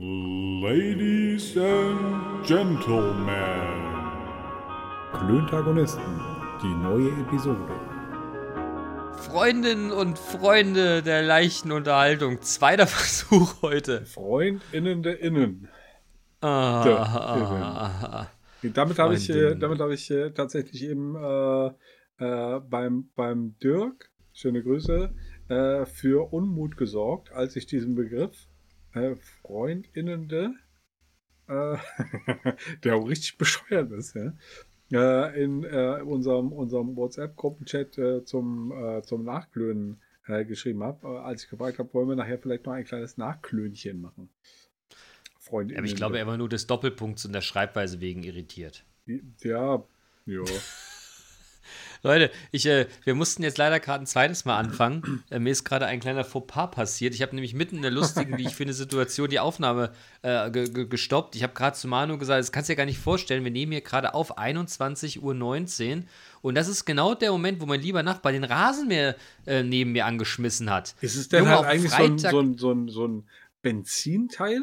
Ladies and Gentlemen. Klöntagonisten, die neue Episode. Freundinnen und Freunde der leichten Unterhaltung. Zweiter Versuch heute. Freundinnen der Innen. Ah, Der ah, Damit habe ich, äh, damit habe ich äh, tatsächlich eben äh, äh, beim, beim Dirk, schöne Grüße, äh, für Unmut gesorgt, als ich diesen Begriff äh, Freundinnende, äh, der auch richtig bescheuert ist, ja, äh, in äh, unserem, unserem WhatsApp-Gruppenchat äh, zum, äh, zum Nachklönen geschrieben habe, als ich gefragt habe, wollen wir nachher vielleicht noch ein kleines Nachklönchen machen. Freundinnen. Aber ich glaube, er war nur des Doppelpunkts und der Schreibweise wegen irritiert. Ja, ja. Leute, ich, äh, wir mussten jetzt leider gerade ein zweites Mal anfangen. Äh, mir ist gerade ein kleiner Fauxpas passiert. Ich habe nämlich mitten in der lustigen, wie ich finde, Situation die Aufnahme äh, ge ge gestoppt. Ich habe gerade zu Manu gesagt, das kannst du dir gar nicht vorstellen. Wir nehmen hier gerade auf 21.19 Uhr. Und das ist genau der Moment, wo mein lieber Nachbar den Rasenmäher äh, neben mir angeschmissen hat. Ist es denn Junge, halt eigentlich so ein, Freitag- so, ein, so, ein, so ein Benzinteil?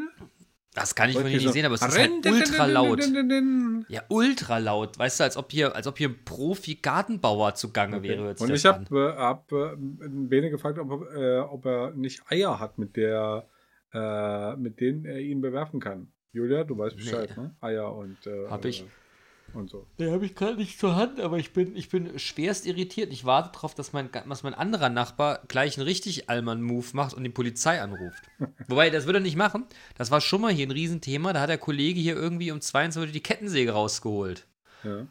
Das kann ich von hier So- nicht sehen, aber es ist halt ultra laut. Und Ja, ultra laut. Weißt du, als ob hier, als ob hier ein Profi-Gartenbauer zugange wäre. hört sich das ich habe äh, hab, äh, Bene gefragt, ob er, äh, ob er nicht Eier hat, mit der äh, mit denen er ihn bewerfen kann. Julia, du weißt Bescheid, Nee. ne? Eier und äh, Hab ich. Und so. Den habe ich gerade nicht zur Hand, aber ich bin, ich bin schwerst irritiert. Ich warte darauf, dass mein, dass mein anderer Nachbar gleich einen richtig Allmann-Move macht und die Polizei anruft. Wobei, das würde er nicht machen. Das war schon mal hier ein Riesenthema. Da hat der Kollege hier irgendwie um 22 Uhr die Kettensäge rausgeholt. Ja.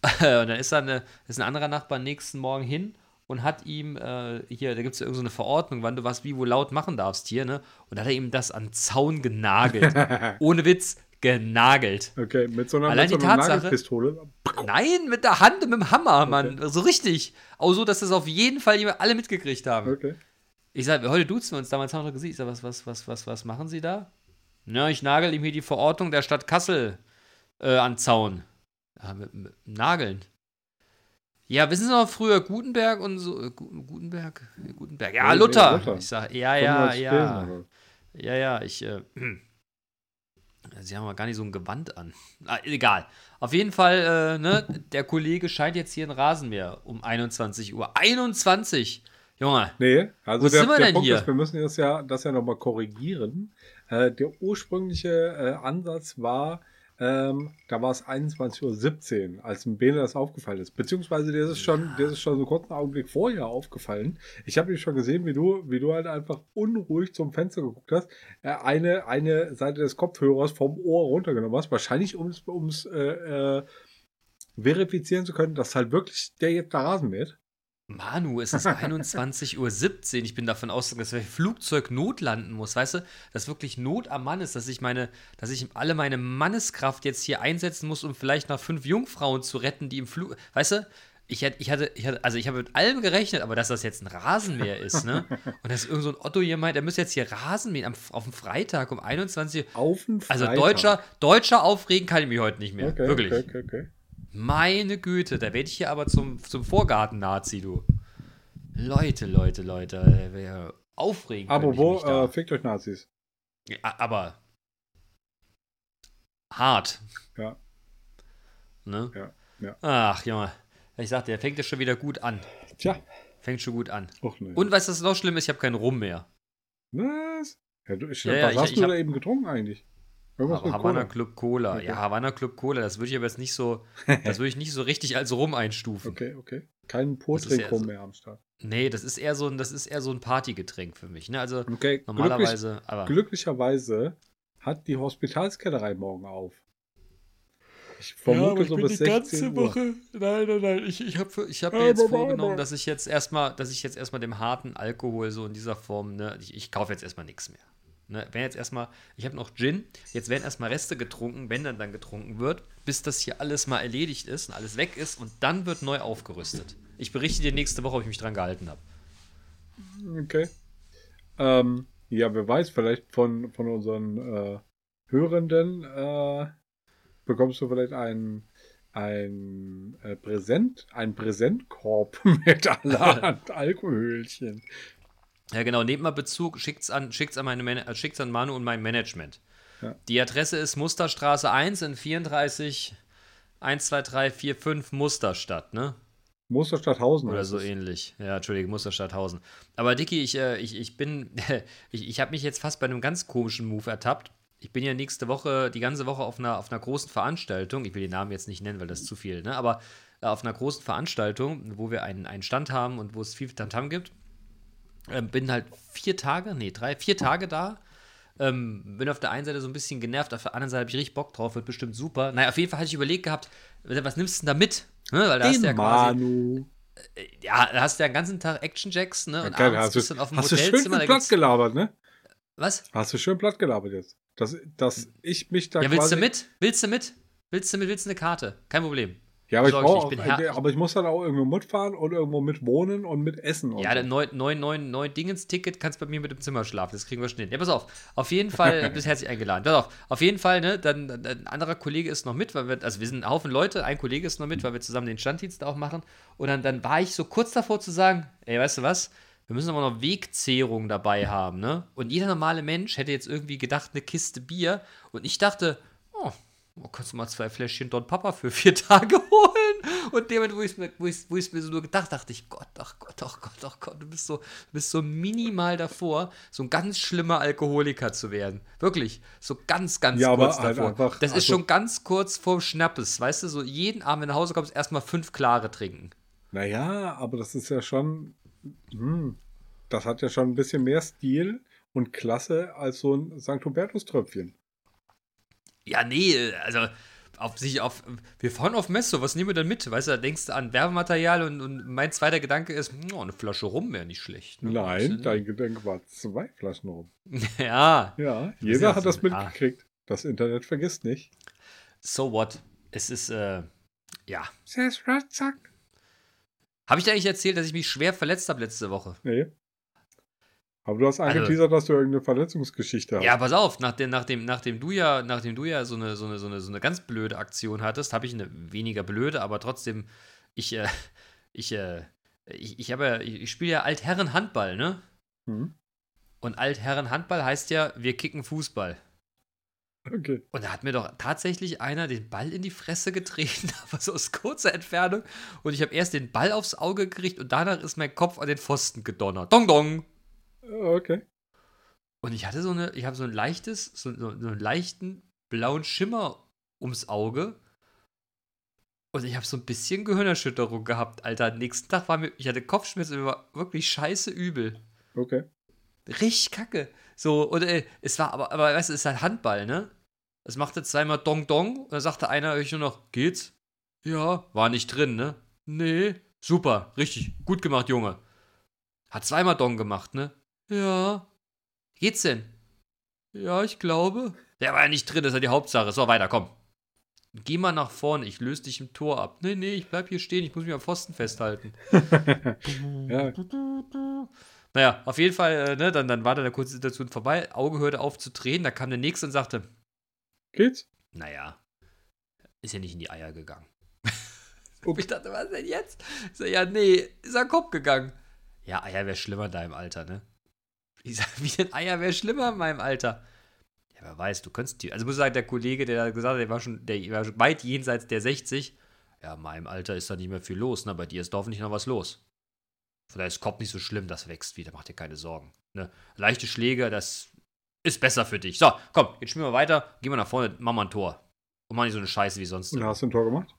und dann ist, da eine, ist ein anderer Nachbar nächsten Morgen hin und hat ihm, äh, hier, da gibt es ja irgendeine Verordnung, wann du was wie wo laut machen darfst hier, ne? Und da hat er ihm das an den Zaun genagelt. Ohne Witz, genagelt. Okay, mit so einer, Allein mit so die einer Tatsache- Nagelpistole. Nein, mit der Hand und mit dem Hammer, Mann. So richtig. Auch so, dass das auf jeden Fall alle mitgekriegt haben. Okay. Ich sag, heute duzen wir uns, damals haben wir doch gesehen. Ich sag, was, was, was, was, was machen Sie da? Na, ich nagel ihm hier die Verordnung der Stadt Kassel äh, an Zaun. Ja, mit, mit Nageln. Ja, wissen Sie noch früher Gutenberg und so? äh, Gu- Gutenberg? Ja, Gutenberg. Ja, Luther. Ich sag, ja, ja, 95 ja. Ja, ja, ich. Äh, Sie haben aber gar nicht so ein Gewand an. Ah, egal. Auf jeden Fall, äh, ne, der Kollege scheint jetzt hier ein Rasenmäher um 21 Uhr. 21! Junge, Nee, also Wo der, sind wir der denn Punkt hier? ist, wir müssen das ja, das ja nochmal korrigieren. Äh, der ursprüngliche äh, Ansatz war, ähm, da war es 21.17 Uhr, als dem Bene das aufgefallen ist. Beziehungsweise der ist schon, der ist schon so einen kurzen Augenblick vorher aufgefallen. Ich habe dich schon gesehen, wie du, wie du halt einfach unruhig zum Fenster geguckt hast, äh, eine, eine Seite des Kopfhörers vom Ohr runtergenommen hast. Wahrscheinlich, um es äh, äh, verifizieren zu können, dass halt wirklich der jetzt da Rasen mäht. Manu, es ist 21.17 Uhr. Ich bin davon ausgegangen, dass das Flugzeug notlanden muss. Weißt du, dass wirklich Not am Mann ist, dass ich meine, dass ich alle meine Manneskraft jetzt hier einsetzen muss, um vielleicht noch fünf Jungfrauen zu retten, die im Flug. Weißt du, ich hätte, ich hatte, ich hatte, also ich habe mit allem gerechnet, aber dass das jetzt ein Rasenmäher ist, ne? Und dass irgend so ein Otto hier meint, der müsste jetzt hier Rasen mähen am, auf dem Freitag um 21 Uhr. Auf den Also Freitag. deutscher, deutscher aufregen kann ich mich heute nicht mehr. Okay, Wirklich. Okay, okay, okay. Meine Güte, da werde ich hier aber zum, zum Vorgarten-Nazi, du. Leute, Leute, Leute. äh, wer Aufregen. Aber ich wo, äh, fickt euch Nazis. Ja, aber. Hart. Ja. Ne? Ja, ja. Ach, Junge. Ich sagte, der fängt ja schon wieder gut an. Tja. Fängt schon gut an. Och, nee. Und was noch schlimm ist? Ich habe keinen Rum mehr. Was? Ja, du, ich, Ja, was ich- hast ich du hab- da eben getrunken eigentlich? Irgendwas Aber Havana Cola. Club Cola. Okay. Ja, Havana Club Cola, das würde ich aber jetzt nicht so, das würde ich nicht so richtig als Rum einstufen. Okay, okay. Kein ja Porträtrum so- mehr am Start. Nee, das ist eher so ein, das ist eher so ein Partygetränk für mich. Ne? Also Okay, normalerweise, aber. Glücklich, glücklicherweise hat die Hospitalskellerei morgen auf. Ich vermute so bis 16 Uhr. Nein, nein, nein. Ich, ich habe ich hab mir Aber, jetzt aber, vorgenommen, aber. dass ich jetzt erstmal, dass ich jetzt erstmal dem harten Alkohol so in dieser Form, ne, ich, ich kaufe jetzt erstmal nichts mehr. Ne, wenn jetzt erstmal, ich habe noch Gin, jetzt werden erstmal Reste getrunken, wenn dann dann getrunken wird, bis das hier alles mal erledigt ist und alles weg ist und dann wird neu aufgerüstet. Ich berichte dir nächste Woche, ob ich mich dran gehalten habe. Okay. Ähm, ja, wer weiß, vielleicht von, von unseren äh, Hörenden äh, bekommst du vielleicht ein, ein äh, Präsent, ein Präsentkorb mit allerhand Alkoholchen. Ja, genau, nehmt mal Bezug, schickt's an, schickt's an meine äh, schickt's an Manu und mein Management. Ja. Die Adresse ist Musterstraße 1 in 34 1, 2, 3, 4, 5 Musterstadt, ne? Musterstadthausen. Oder so ähnlich. Ja, Entschuldige, Musterstadthausen. Aber Dicky, ich, äh, ich, ich bin, ich, ich habe mich jetzt fast bei einem ganz komischen Move ertappt. Ich bin ja nächste Woche, die ganze Woche auf einer, auf einer großen Veranstaltung. Ich will den Namen jetzt nicht nennen, weil das ist zu viel, ne? Aber äh, auf einer großen Veranstaltung, wo wir einen, einen Stand haben und wo es viel Tamtam gibt. Ähm, bin halt vier Tage, nee, drei, vier Tage da. Ähm, bin auf der einen Seite so ein bisschen genervt, auf der anderen Seite habe ich richtig Bock drauf, wird bestimmt super. Naja, auf jeden Fall hatte ich überlegt gehabt, was nimmst du denn da mit? Ne? Weil da hast Den du ja quasi, Manu. ja, da hast du ja den ganzen Tag Action Jacks, ne? Und Geil, abends hast bist du, dann auf dem hast du schön Hotelzimmer. da gelabert, ne? Was? Hast du schön platt gelabert jetzt. Dass, dass ich mich da Ja, willst du mit? Willst du mit? Willst du mit? Willst du eine Karte? Kein Problem. Ja, aber ich, ich brauch bin auch, aber ich muss dann auch irgendwo mitfahren und irgendwo mit wohnen und mit essen. Und Ja, so. der 999 Dingens-Ticket kannst bei mir mit dem Zimmer schlafen. Das kriegen wir schnell. Ja, pass auf. Auf jeden Fall, du bist herzlich eingeladen. Pass auf. Auf jeden Fall, ne, dann, dann ein anderer Kollege ist noch mit, weil wir, also wir sind ein Haufen Leute, ein Kollege ist noch mit, weil wir zusammen den Standdienst auch machen. Und dann, dann war ich so kurz davor zu sagen, ey, weißt du was? Wir müssen aber noch Wegzehrung dabei haben, ne? Und jeder normale Mensch hätte jetzt irgendwie gedacht, eine Kiste Bier. Und ich dachte, oh, kannst du mal zwei Fläschchen Don Papa für vier Tage holen? Und dem, wo ich es mir, wo ich's, wo ich's mir so nur gedacht dachte ich, Gott, ach Gott, ach Gott, ach Gott, du bist so, du bist so minimal davor, so ein ganz schlimmer Alkoholiker zu werden. Wirklich, so ganz, ganz Ja, aber kurz halt davor. einfach- das ist also- schon ganz kurz vorm Schnappes, weißt du, so jeden Abend, wenn du nach Hause kommst, erstmal fünf klare trinken. Naja, aber das ist ja schon. Hm, das hat ja schon ein bisschen mehr Stil und Klasse als so ein St. Hubertus-Tröpfchen. Ja, nee, also auf sich auf. Wir fahren auf Messe, was nehmen wir denn mit? Weißt du, da denkst du an Werbematerial und, und mein zweiter Gedanke ist, oh, eine Flasche rum wäre nicht schlecht. ne? Nein, dein Gedanke war zwei Flaschen rum. Ja, Ja, jeder hat so- das mitgekriegt. Das Internet vergisst nicht. so what? Es ist, äh, ja. Zack. Habe ich dir eigentlich erzählt, dass ich mich schwer verletzt habe letzte Woche? Nee. Aber du hast Also- angeteasert, dass du irgendeine Verletzungsgeschichte hast. Ja, pass auf, nachdem, nachdem, nachdem du ja, nachdem du ja so eine, so eine, so eine, so eine ganz blöde Aktion hattest, habe ich eine weniger blöde, aber trotzdem, ich, äh, ich, äh, ich, ich ja, ich, ich spiele ja Altherren-Handball, ne? Hm? Und Altherren-Handball heißt ja, wir kicken Fußball. Okay. Und da hat mir doch tatsächlich einer den Ball in die Fresse getreten, aber so aus kurzer Entfernung. Und ich habe erst den Ball aufs Auge gekriegt und danach ist mein Kopf an den Pfosten gedonnert. Dong, dong. Okay. Und ich hatte so eine, ich habe so ein leichtes, so, so, so einen leichten blauen Schimmer ums Auge. Und ich habe so ein bisschen Gehirnerschütterung gehabt, Alter. Nächsten Tag war mir, ich hatte Kopfschmerzen, mir war wirklich scheiße übel. Okay. Richtig kacke. So, und äh, es war, aber, aber weißt du, es ist halt Handball, ne? Es machte zweimal Dong Dong und dann sagte einer euch nur noch, geht's? Ja, war nicht drin, ne? Nee. Super, richtig, gut gemacht, Junge. Hat zweimal Dong gemacht, ne? Ja. Geht's denn? Ja, ich glaube. Der war ja nicht drin, das ist ja die Hauptsache. So, weiter, komm. Geh mal nach vorne, ich löse dich im Tor ab. Nee, nee, ich bleib hier stehen, ich muss mich am Pfosten festhalten. Ja, Naja, auf jeden Fall, äh, ne, dann, dann war da eine kurze Situation vorbei, Auge hörte auf zu drehen, da kam der nächste und sagte, geht's? naja, ist ja nicht in die Eier gegangen. Und ich dachte, was denn jetzt? Ich sag, ja, nee, ist er Kopf gegangen. Ja, Eier wäre schlimmer in deinem Alter, ne? Ich sag, wie denn Eier wäre schlimmer in meinem Alter? Ja, wer weiß, du könntest die. Also muss ich sagen, der Kollege, der da gesagt hat, der war schon, der war schon weit jenseits der 60. Ja, in meinem Alter ist da nicht mehr viel los, ne? Bei dir ist hoffentlich noch was los. Von daher ist Kopf nicht so schlimm, das wächst wieder, mach dir keine Sorgen. Ne? Leichte Schläge, das ist besser für dich. So, komm, jetzt spielen wir weiter, gehen wir nach vorne, machen wir ein Tor. Und mach nicht so eine Scheiße wie sonst. Und hast du ein Tor gemacht?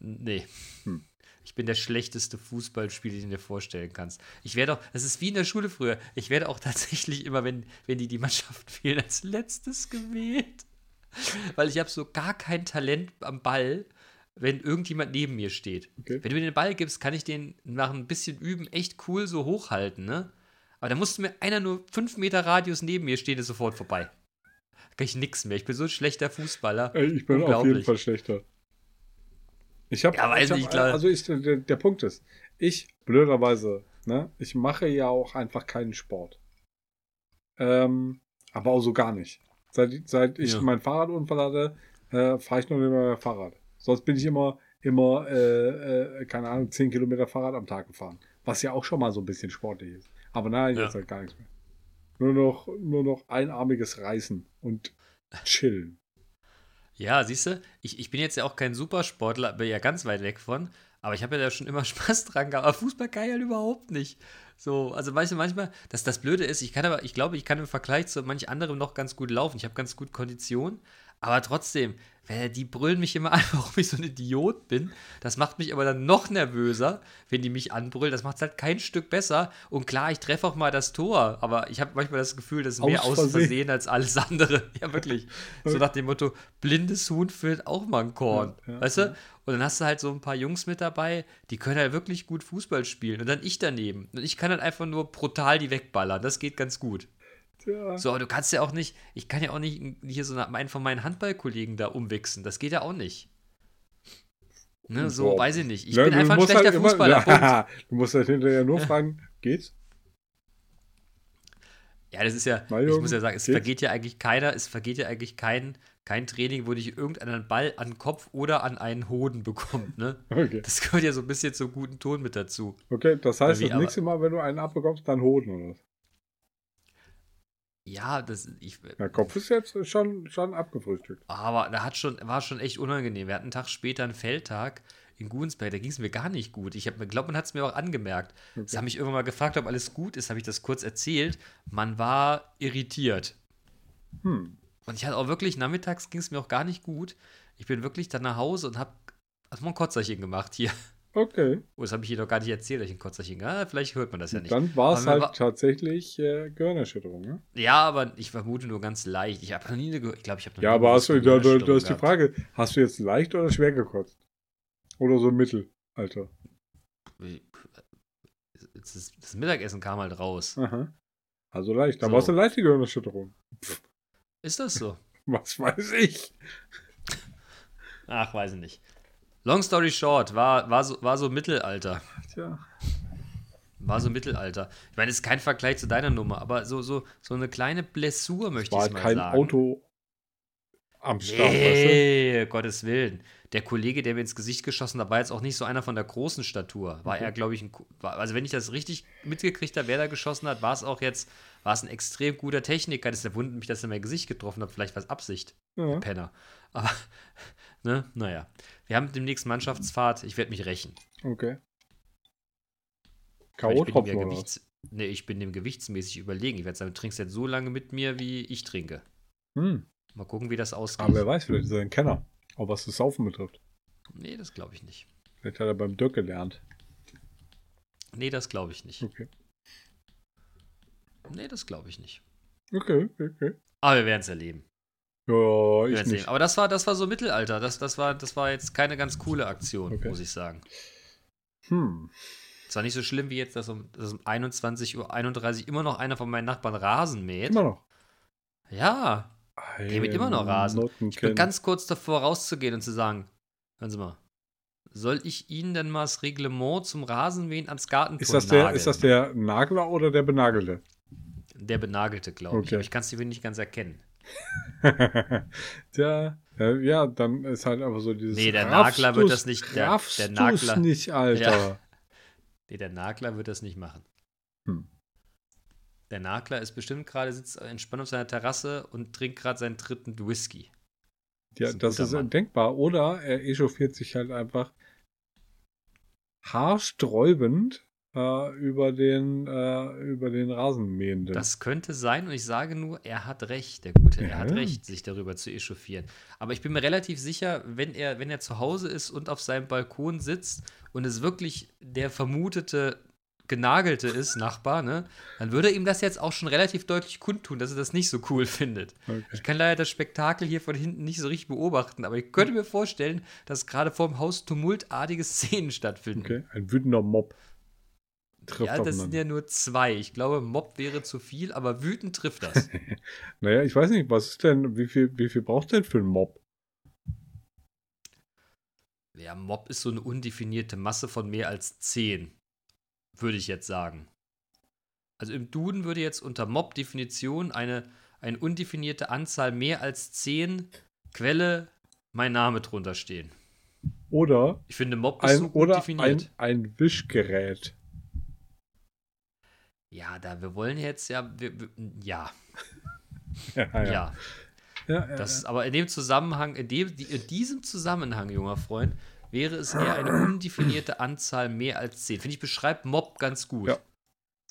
Nee. Hm. Ich bin der schlechteste Fußballspieler, den du dir vorstellen kannst. Ich werde auch, das ist wie in der Schule früher, ich werde auch tatsächlich immer, wenn, wenn die die Mannschaft fehlen, als letztes gewählt. Weil ich habe so gar kein Talent am Ball, wenn irgendjemand neben mir steht. Okay. Wenn du mir den Ball gibst, kann ich den nach ein bisschen Üben echt cool so hochhalten, ne? Aber da musste mir einer nur fünf Meter Radius neben mir stehen, ist sofort vorbei. Da kann ich nix mehr. Ich bin so ein schlechter Fußballer. Ich bin auf jeden. Fall schlechter. Ich habe, Ja, weiß ich hab, nicht, klar. also ich, der, der Punkt ist, ich blöderweise, ne, ich mache ja auch einfach keinen Sport. Ähm, aber auch so gar nicht. Seit, seit ich Ja. mein Fahrradunfall hatte, äh, fahre ich nur nicht mehr Fahrrad. Sonst bin ich immer, immer, äh, äh, keine Ahnung, 10 Kilometer Fahrrad am Tag gefahren. Was ja auch schon mal so ein bisschen sportlich ist. Aber nein, Ja. jetzt halt gar nichts mehr. Nur noch, nur noch einarmiges Reißen und Chillen. Ja, siehst du, ich, ich bin jetzt ja auch kein Supersportler, bin ja ganz weit weg von, aber ich habe ja da schon immer Spaß dran gehabt. Aber Fußball kann ich halt überhaupt nicht. So, also weißt du, manchmal, dass das Blöde ist, ich kann aber, ich glaube, ich kann im Vergleich zu manch anderem noch ganz gut laufen. Ich habe ganz gut Kondition, aber trotzdem, die brüllen mich immer an, warum ich so ein Idiot bin. Das macht mich aber dann noch nervöser, wenn die mich anbrüllen. Das macht es halt kein Stück besser. Und klar, ich treffe auch mal das Tor, aber ich habe manchmal das Gefühl, das ist mehr aus Versehen als alles andere. Ja, wirklich. So nach dem Motto, blindes Huhn füllt auch mal ein Korn. Ja, ja, weißt du? Und dann hast du halt so ein paar Jungs mit dabei, die können halt wirklich gut Fußball spielen. Und dann ich daneben. Und ich kann halt einfach nur brutal die wegballern. Das geht ganz gut. Ja. So, aber du kannst ja auch nicht, ich kann ja auch nicht hier so einen von meinen Handballkollegen da umwichsen. Das geht ja auch nicht. Ne, so, wow. weiß ich nicht. Ich ja, bin einfach ein schlechter halt Fußballer. Immer, ja, du musst halt hinterher nur fragen, geht's? Ja, das ist ja, Mario, ich muss ja sagen, es geht's? vergeht ja eigentlich keiner, es vergeht ja eigentlich kein, kein Training, wo nicht irgendeinen Ball an den Kopf oder an einen Hoden bekommt, ne? Okay. Das gehört ja so ein bisschen zum guten Ton mit dazu. Okay, das heißt, das nächste Mal, wenn du einen abbekommst, dann Hoden oder was? Ja, das. Ich, Der Kopf ist jetzt schon, schon abgefrühstückt. Aber da hat schon, war schon echt unangenehm. Wir hatten einen Tag später einen Feldtag in Gunsberg, da ging es mir gar nicht gut. Ich glaube, man hat es mir auch angemerkt. Okay. Das habe mich irgendwann mal gefragt, ob alles gut ist, habe ich das kurz erzählt. Man war irritiert. Hm. Und ich hatte auch wirklich, nachmittags ging es mir auch gar nicht gut. Ich bin wirklich dann nach Hause und habe erstmal ein Kotzerchen gemacht hier. Okay. Oh, das habe ich hier noch gar nicht erzählt, dass ich ein Kotzerchen. Ah, vielleicht hört man das ja nicht. Dann war es halt war tatsächlich äh, Gehirnerschütterung, ne? Ja, aber ich vermute nur ganz leicht. Ich habe noch nie eine, ich glaube, ich habe noch Ja, aber hast du, da, da, da ist die Frage, hast du jetzt leicht oder schwer gekotzt? Oder so mittel, Alter? Das, das Mittagessen kam halt raus. Aha. Also leicht. Da so. war es eine leichte Gehirnerschütterung. Pff. Ist das so? Was weiß ich? Ach, weiß ich nicht. Long story short, war, war, so, war so Mittelalter. Tja. War so Mittelalter. Ich meine, es ist kein Vergleich zu deiner Nummer, aber so, so, so eine kleine Blessur möchte ich mal sagen. kein Auto am Start, nee, weißt du? Gottes Willen. Der Kollege, der mir ins Gesicht geschossen hat, war jetzt auch nicht so einer von der großen Statur. War okay. er, glaube ich, ein, also wenn ich das richtig mitgekriegt habe, wer da geschossen hat, war es auch jetzt, war es ein extrem guter Techniker. Das ist der Wund mich, dass er mein Gesicht getroffen hat. Vielleicht war es Absicht. Ja. Penner. Aber, ne, naja. Wir haben demnächst Mannschaftsfahrt. Ich werde mich rächen. Okay. K.O.-Tropfen Gewichts Nee, ich bin dem gewichtsmäßig überlegen. Ich werde sagen, du trinkst jetzt so lange mit mir, wie ich trinke. Hm. Mal gucken, wie das ausgeht. Aber wer weiß, vielleicht ist er ein Kenner. Auch was das Saufen betrifft. Nee, das glaube ich nicht. Vielleicht hat er beim Dirk gelernt. Nee, das glaube ich nicht. Okay. Nee, das glaube ich nicht. Okay, okay. Aber wir werden es erleben. Ja, ich nicht. Aber das war, das war so Mittelalter. Das, das, war, das war jetzt keine ganz coole Aktion, okay. muss ich sagen. Hm. Es war nicht so schlimm wie jetzt, dass um, dass um 21.31 Uhr immer noch einer von meinen Nachbarn Rasen mäht. Immer noch. Ja. Der mäht immer noch Rasen. Ich bin ganz kurz davor rauszugehen und zu sagen, hören Sie mal, soll ich Ihnen denn mal das Reglement zum Rasenmähen ans Gartentor ist das der, nageln? Ist das der Nagler oder der Benagelte? Der Benagelte, glaube okay. ich. Aber ich kann es nicht ganz erkennen. Tja, ja, dann ist halt einfach so dieses. Nee, der Nagler wird das nicht. Der, der Nagler. nicht, Alter. Ja. Nee, der Nagler wird das nicht machen. Hm. Der Nagler ist bestimmt gerade, sitzt entspannt auf seiner Terrasse und trinkt gerade seinen dritten Whisky. Ja, das ist, das ist denkbar. Oder er echauffiert sich halt einfach haarsträubend äh, über den, äh, über den Rasenmähenden. Das könnte sein und ich sage nur, er hat recht, der Gute. Ja. Er hat recht, sich darüber zu echauffieren. Aber ich bin mir relativ sicher, wenn er, wenn er zu Hause ist und auf seinem Balkon sitzt und es wirklich der vermutete Genagelte ist, Nachbar, ne, dann würde ihm das jetzt auch schon relativ deutlich kundtun, dass er das nicht so cool findet. Okay. Ich kann leider das Spektakel hier von hinten nicht so richtig beobachten, aber ich könnte mir vorstellen, dass gerade vor dem Haus tumultartige Szenen stattfinden. Okay, ein wütender Mob trifft Ja, das sind ja nur zwei. Ich glaube, Mob wäre zu viel, aber wütend trifft das. naja, ich weiß nicht, was ist denn, wie viel, wie viel braucht denn für einen Mob? Ja, Mob ist so eine undefinierte Masse von mehr als zehn, würde ich jetzt sagen. Also im Duden würde jetzt unter Mob-Definition eine, eine undefinierte Anzahl mehr als zehn Quelle mein Name drunter stehen. Oder ich finde Mob ist ein, so oder definiert. Ein, ein Wischgerät. Ja, da wir wollen jetzt ja, wir, wir, ja. ja, ja. ja. Ja, ja, Das, aber in dem Zusammenhang, in, dem, in diesem Zusammenhang, junger Freund, wäre es eher eine undefinierte Anzahl mehr als 10. Finde ich, beschreibt Mob ganz gut. Ja,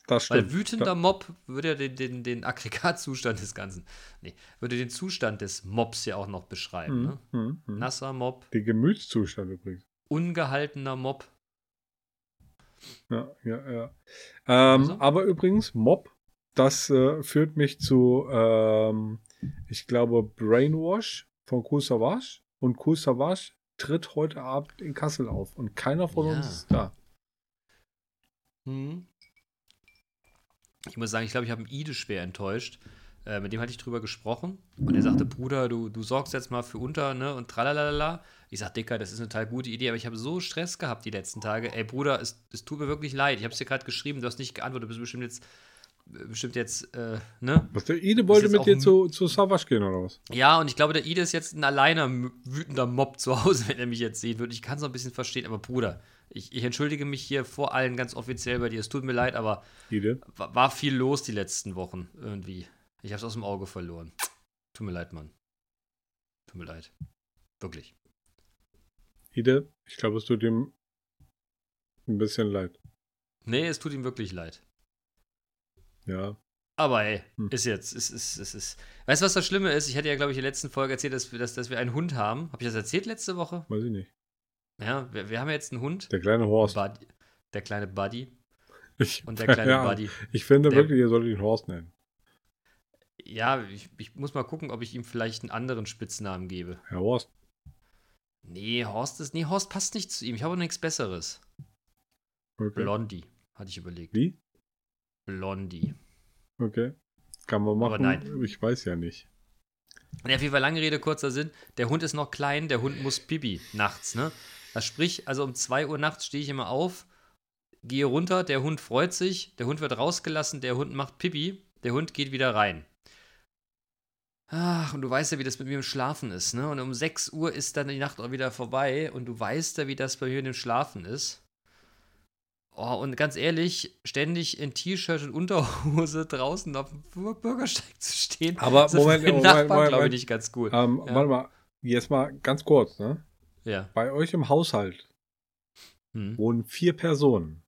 das Weil stimmt. wütender Mob würde ja den, den, den Aggregatzustand des Ganzen, nee, würde den Zustand des Mobs ja auch noch beschreiben. Ne? Mhm, mhm. Nasser Mob, Den Gemütszustand übrigens. ungehaltener Mob. Ja, ja, ja. Ähm, Also? Aber übrigens, Mob, das äh, führt mich zu, ähm, ich glaube, Brainwash von Kool Savage. Und Kool Savage tritt heute Abend in Kassel auf. Und keiner von Ja. uns ist da. Hm. Ich muss sagen, ich glaube, ich habe einen Ide schwer enttäuscht. Äh, mit dem hatte ich drüber gesprochen und er sagte, Bruder, du, du sorgst jetzt mal für unter, ne, und tralalala. Ich sag, Dicker, das ist eine total gute Idee, aber ich habe so Stress gehabt die letzten Tage. Ey, Bruder, es, es tut mir wirklich leid. Ich habe es dir gerade geschrieben, du hast nicht geantwortet, du bist bestimmt jetzt, bestimmt jetzt, äh, ne? Was der Ide wollte mit dir zu, zu Savage gehen oder was? Ja, und ich glaube, der Ide ist jetzt ein alleiner wütender Mob zu Hause, wenn er mich jetzt sehen würde. Ich kann es noch ein bisschen verstehen, aber Bruder, ich, ich entschuldige mich hier vor allen ganz offiziell bei dir. Es tut mir leid, aber Ide? war, war viel los die letzten Wochen irgendwie. Ich habe es aus dem Auge verloren. Tut mir leid, Mann. Tut mir leid. Wirklich. Ide, ich glaube, es tut ihm ein bisschen leid. Nee, es tut ihm wirklich leid. Ja. Aber ey, Hm. ist jetzt, ist, ist, ist, ist. Weißt du, was das Schlimme ist? Ich hatte ja, glaube ich, in der letzten Folge erzählt, dass wir, dass, dass wir einen Hund haben. Habe ich das erzählt letzte Woche? Weiß ich nicht. Ja, wir, wir haben jetzt einen Hund. Der kleine Horst. Buddy, der kleine Buddy. Ich, Und der kleine ja, Buddy. Ich finde Der- wirklich, ihr solltet ihn Horst nennen. Ja, ich, ich muss mal gucken, ob ich ihm vielleicht einen anderen Spitznamen gebe. Herr Horst. Nee, Horst ist. Nee, Horst passt nicht zu ihm. Ich habe nichts Besseres. Okay. Blondie, hatte ich überlegt. Wie? Blondie. Okay. Kann man machen. Aber nein. Ich weiß ja nicht. Ja, auf jeden Fall lange Rede, kurzer Sinn. Der Hund ist noch klein, der Hund muss pipi nachts, ne? Das sprich, also um 2 Uhr nachts stehe ich immer auf, gehe runter, der Hund freut sich, der Hund wird rausgelassen, der Hund macht pipi, der Hund geht wieder rein. Ach, und du weißt ja, wie das mit mir im Schlafen ist, ne? Und um 6 Uhr ist dann die Nacht auch wieder vorbei und du weißt ja, wie das bei mir dem Schlafen ist. Oh, und ganz ehrlich, ständig in T-Shirt und Unterhose draußen auf dem Bürgersteig zu stehen, Aber ist für Moment, den Moment, Nachbarn, Moment, glaube ich, nicht ganz cool. Ähm, Ja. Warte mal. Jetzt mal ganz kurz, ne? Ja. Bei euch im Haushalt Hm. wohnen vier Personen.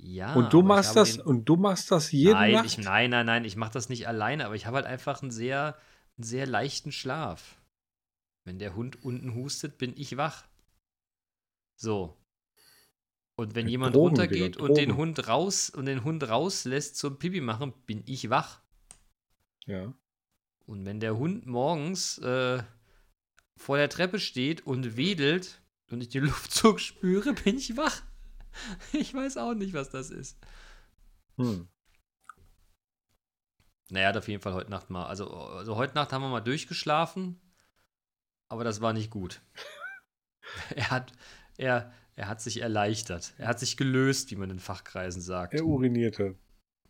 Ja. und du machst das und du machst das jede nein, Nacht. Ich, nein, nein, nein, ich mache das nicht alleine, aber ich habe halt einfach einen sehr, einen sehr leichten Schlaf. Wenn der Hund unten hustet, bin ich wach. So. Und wenn Ja, jemand Drogen, runtergeht Digga, und den. Hund raus und den Hund rauslässt zum Pipi machen, bin ich wach. ja. Und wenn der Hund morgens äh, vor der Treppe steht und wedelt und ich den Luftzug spüre, bin ich wach. Ich weiß auch nicht, was das ist. Hm. Naja, hat auf jeden Fall heute Nacht mal. Also, also heute Nacht haben wir mal durchgeschlafen, aber das war nicht gut. er, hat, er, er hat sich erleichtert. Er hat sich gelöst, wie man in Fachkreisen sagt. Er urinierte.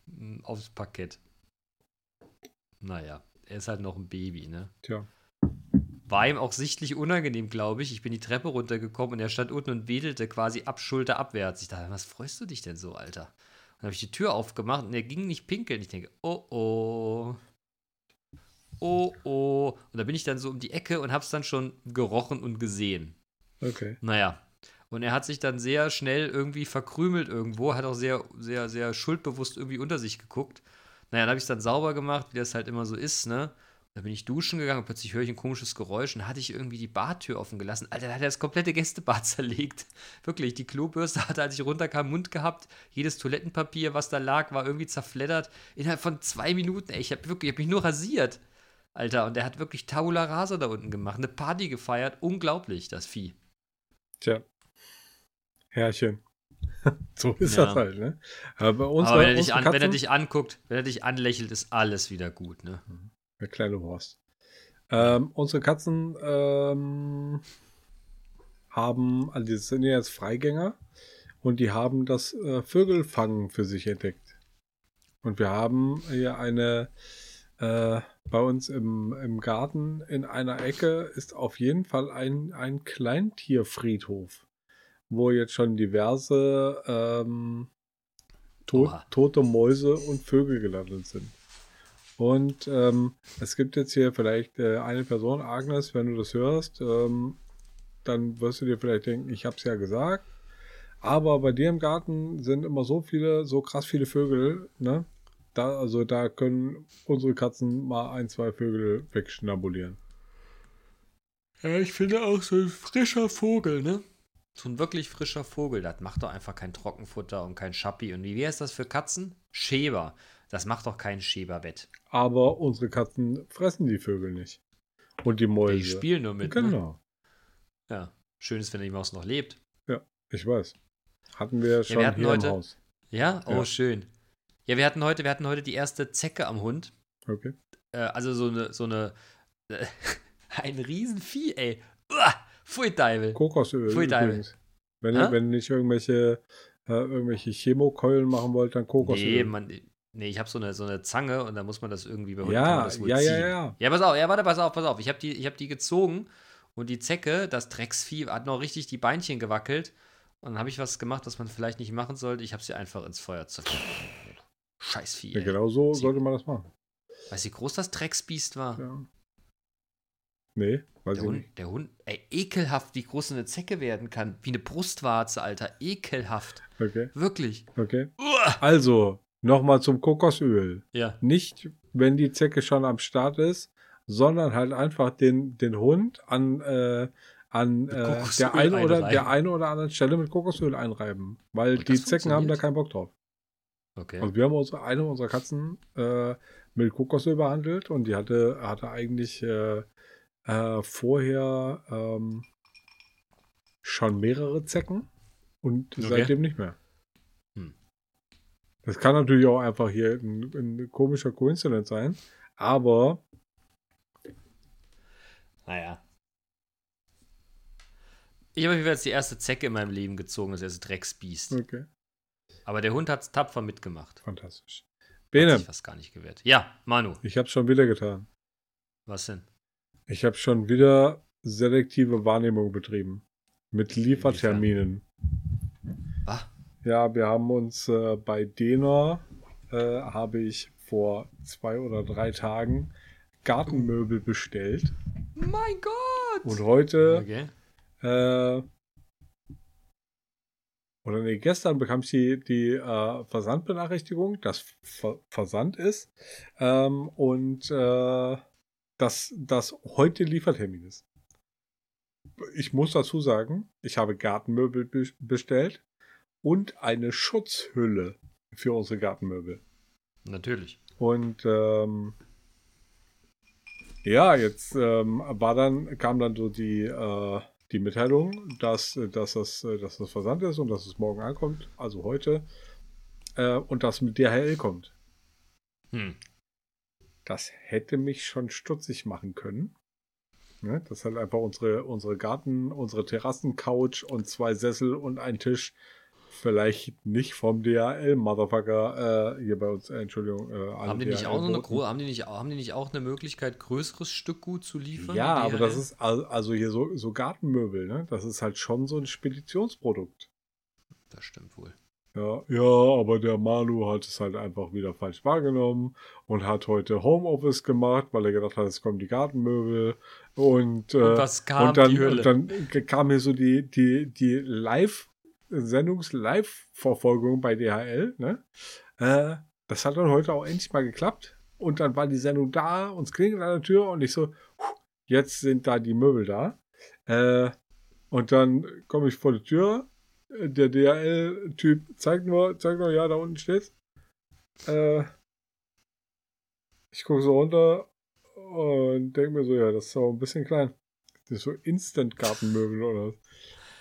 Mm, Aufs Parkett. Naja, er ist halt noch ein Baby, ne? Tja. War ihm auch sichtlich unangenehm, glaube ich. Ich bin die Treppe runtergekommen und er stand unten und wedelte quasi ab Schulter abwärts. Ich dachte, was freust du dich denn so, Alter? Dann habe ich die Tür aufgemacht und er ging nicht pinkeln. Ich denke, oh oh. Oh oh. Und da bin ich dann so um die Ecke und habe es dann schon gerochen und gesehen. Okay. Naja. Und er hat sich dann sehr schnell irgendwie verkrümelt irgendwo, hat auch sehr, sehr, sehr schuldbewusst irgendwie unter sich geguckt. Naja, dann habe ich es dann sauber gemacht, wie das halt immer so ist, ne? Da bin ich duschen gegangen und plötzlich höre ich ein komisches Geräusch und hatte ich irgendwie die Badtür offen gelassen. Alter, da hat er das komplette Gästebad zerlegt. Wirklich, die Klobürste hatte, als ich runterkam, Mund gehabt. Jedes Toilettenpapier, was da lag, war irgendwie zerfleddert. Innerhalb von zwei Minuten, ey, ich habe wirklich, ich habe mich nur rasiert. Alter, und der hat wirklich Tabula Rasa da unten gemacht, eine Party gefeiert. Unglaublich, das Vieh. Tja. Herrchen. so ist Ja. das halt, ne? Aber bei uns Aber wenn er, dich an, wenn er dich anguckt, wenn er dich anlächelt, ist alles wieder gut, ne? Der kleine Horst. Ähm, unsere Katzen ähm, haben, also die sind ja jetzt Freigänger und die haben das äh, Vögelfangen für sich entdeckt. Und wir haben hier eine, äh, bei uns im, im Garten in einer Ecke ist auf jeden Fall ein, ein Kleintierfriedhof, wo jetzt schon diverse ähm, to Oha. tote Mäuse und Vögel gelandet sind. Und ähm, es gibt jetzt hier vielleicht äh, eine Person, Agnes, wenn du das hörst, ähm, dann wirst du dir vielleicht denken, ich habe es ja gesagt. Aber bei dir im Garten sind immer so viele, so krass viele Vögel, ne? Da, also da können unsere Katzen mal ein, zwei Vögel wegschnabulieren. Ja, ich finde auch so ein frischer Vogel, ne? So ein wirklich frischer Vogel, das macht doch einfach kein Trockenfutter und kein Schappi. Und wie heißt das für Katzen? Schäber. Das macht doch kein Schäberbett. Aber unsere Katzen fressen die Vögel nicht. Und die Mäuse. Die spielen nur mit. Ne? Genau. Ja. Schön ist, wenn die Maus noch lebt. Ja, ich weiß. Hatten wir schon wir hatten hier heute- im Haus. Ja? Oh, Ja. schön. Ja, wir hatten heute, wir hatten heute die erste Zecke am Hund. Okay. Äh, also so eine, so eine, äh, ein Riesenvieh, ey. Uah, Pfui Teufel. Kokosöl Pfui übrigens. Wenn ihr, wenn nicht irgendwelche, äh, irgendwelche Chemokeulen machen wollt, dann Kokosöl. Nee, man, nee, ich habe so eine, so eine Zange und da muss man das irgendwie bei ja, das wohl ja, ziehen. ja, ja. Ja, pass auf, ja, warte, pass auf, pass auf. Ich habe die, ich hab die gezogen und die Zecke, das Drecksvieh, hat noch richtig die Beinchen gewackelt. Und dann habe ich was gemacht, was man vielleicht nicht machen sollte. Ich habe sie einfach ins Feuer zerstört. Scheißvieh. ja Ey. genau so Sie- sollte man das machen. Weißt du, wie groß das Drecksbiest war? Ja. Nee, weiß Der ich Hund, nicht. der Hund, ey, ekelhaft, wie groß so eine Zecke werden kann. Wie eine Brustwarze, Alter. Ekelhaft. Okay, Wirklich. okay. Uah. Also, nochmal zum Kokosöl. Ja. Nicht, wenn die Zecke schon am Start ist, sondern halt einfach den, den Hund an, äh, an äh, der, einen oder, einreiben. der einen oder anderen Stelle mit Kokosöl einreiben. Weil Und die Zecken haben da keinen Bock drauf. Okay. Und wir haben unsere, eine unserer Katzen äh, mit Kokosöl behandelt und die hatte, hatte eigentlich äh, äh, vorher ähm, schon mehrere Zecken und Okay. seitdem nicht mehr. Das kann natürlich auch einfach hier ein, ein komischer Coincidence sein, aber Naja. Ich habe jetzt die erste Zecke in meinem Leben gezogen, das erste Drecksbiest. okay, Aber der Hund hat es tapfer mitgemacht. fantastisch. Hat Bene, sich fast gar nicht gewehrt. Ja, Manu, ich habe schon wieder getan. was denn? Ich habe schon wieder selektive Wahrnehmung betrieben. Mit Lieferterminen. Was? Ja, wir haben uns äh, bei Dena, äh, habe ich vor zwei oder drei Tagen Gartenmöbel bestellt. Mein Gott! Und heute, Okay. äh, oder nee, gestern bekam ich die, die äh, Versandbenachrichtigung, dass Ver Versand ist ähm, und äh, dass das heute Liefertermin ist. Ich muss dazu sagen, ich habe Gartenmöbel be bestellt und eine Schutzhülle für unsere Gartenmöbel. Natürlich. Und ähm, ja, jetzt ähm, war dann, kam dann so die, äh, die Mitteilung, dass, dass, das, dass das Versand ist und dass es morgen ankommt, also heute, äh, und dass mit DHL kommt. Hm. Das hätte mich schon stutzig machen können. Ne? Das halt einfach unsere, unsere Garten, unsere Terrassencouch und zwei Sessel und ein Tisch vielleicht nicht vom DHL, Motherfucker, äh, hier bei uns, äh, Entschuldigung, äh, Haben die, nicht auch so eine haben, die nicht, haben die nicht auch eine Möglichkeit, größeres Stück gut zu liefern? Ja, aber das ist al- also hier so, so Gartenmöbel, ne? Das ist halt schon so ein Speditionsprodukt. Das stimmt wohl. Ja, ja, aber der Manu hat es halt einfach wieder falsch wahrgenommen und hat heute Homeoffice gemacht, weil er gedacht hat, es kommen die Gartenmöbel und, äh, Und was kam? und dann, die Hölle. Und dann kam hier so die, die, die Live, Sendungs-Live-Verfolgung bei DHL, ne? Äh, das hat dann heute auch endlich mal geklappt. Und dann war die Sendung da und es klingelt an der Tür und ich so, "Puh, jetzt sind da die Möbel da. Äh, und dann komme ich vor die Tür. Der DHL-Typ zeigt nur, zeigt nur, ja, da unten steht's. Äh, ich gucke so runter und denke mir so, ja, das ist auch ein bisschen klein. Das ist so Instant-Gartenmöbel oder was.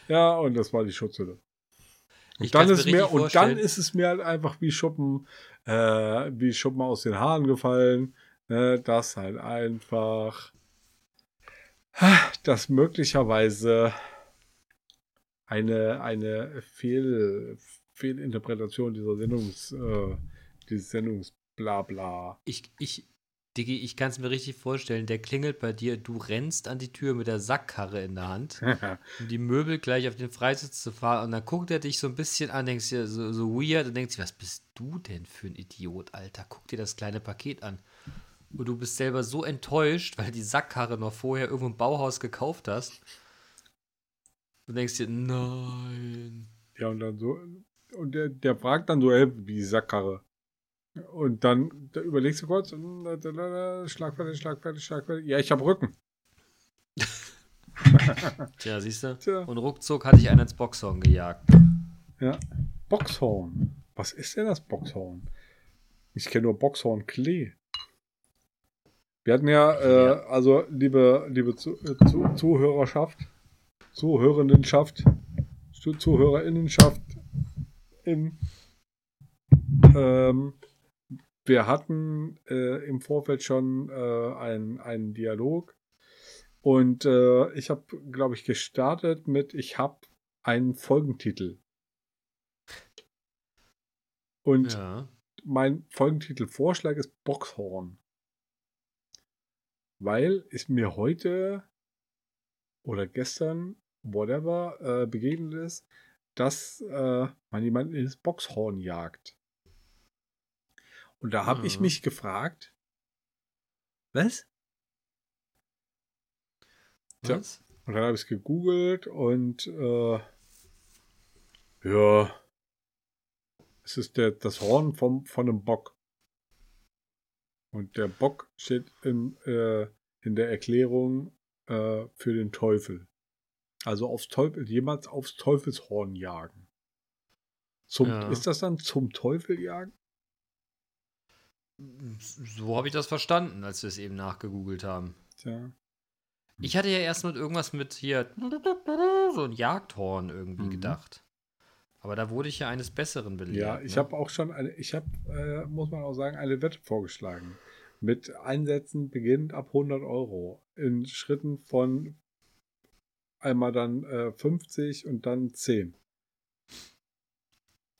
Ja, und das war die Schutzhülle. Und dann ist mir und dann ist es mir halt einfach wie Schuppen, äh, wie Schuppen aus den Haaren gefallen, ne, dass halt einfach, dass möglicherweise eine, eine Fehl, Fehlinterpretation dieser Sendungs, äh, dieses Sendungsblabla. Ich, ich, Diggi, ich kann es mir richtig vorstellen. Der klingelt bei dir, du rennst an die Tür mit der Sackkarre in der Hand, um die Möbel gleich auf den Freisitz zu fahren. Und dann guckt er dich so ein bisschen an, denkst dir so, so weird und denkt sich, was bist du denn für ein Idiot, Alter? Guck dir das kleine Paket an. und du bist selber so enttäuscht, weil die Sackkarre noch vorher irgendwo im Bauhaus gekauft hast. Du denkst dir, nein. Ja, und dann so, und der, der fragt dann so, ey, wie die Sackkarre. Und dann da überlegst du kurz, und da, schlagfertig, schlagfertig, schlagfertig. Ja, ich habe Rücken. Tja, siehst du? Tja. Und ruckzuck hatte ich einen ins Boxhorn gejagt. Ja. Boxhorn. Was ist denn das Boxhorn? Ich kenne nur Boxhorn Klee. Wir hatten ja, äh, also liebe, liebe Zu äh, Zu Zuhörerschaft, Zuhörendenschaft, Zu Zuhörerinnenschaft, in, ähm, wir hatten äh, im Vorfeld schon äh, einen, einen Dialog und äh, ich habe, glaube ich, gestartet mit, ich habe einen Folgentitel. Und Ja. mein Folgentitelvorschlag ist Boxhorn. Weil es mir heute oder gestern, whatever, äh, begegnet ist, dass äh, man jemanden ins Boxhorn jagt. Und da habe ich Ja. mich gefragt, was? Was? Und dann habe ich es gegoogelt und äh, ja, es ist der, das Horn vom, von einem Bock. Und der Bock steht in, äh, in der Erklärung äh, für den Teufel. Also aufs Teufel, jemals aufs Teufelshorn jagen. Zum, Ja. Ist das dann zum Teufel jagen? So habe ich das verstanden, als wir es eben nachgegoogelt haben. Tja. Ich hatte ja erst mit irgendwas mit hier so ein Jagdhorn irgendwie Mhm. gedacht. Aber da wurde ich ja eines Besseren belehrt. Ja, ich ne? habe auch schon eine, ich habe, äh, muss man auch sagen, eine Wette vorgeschlagen. Mit Einsätzen beginnend ab 100 Euro. In Schritten von einmal dann äh, 50 und dann 10.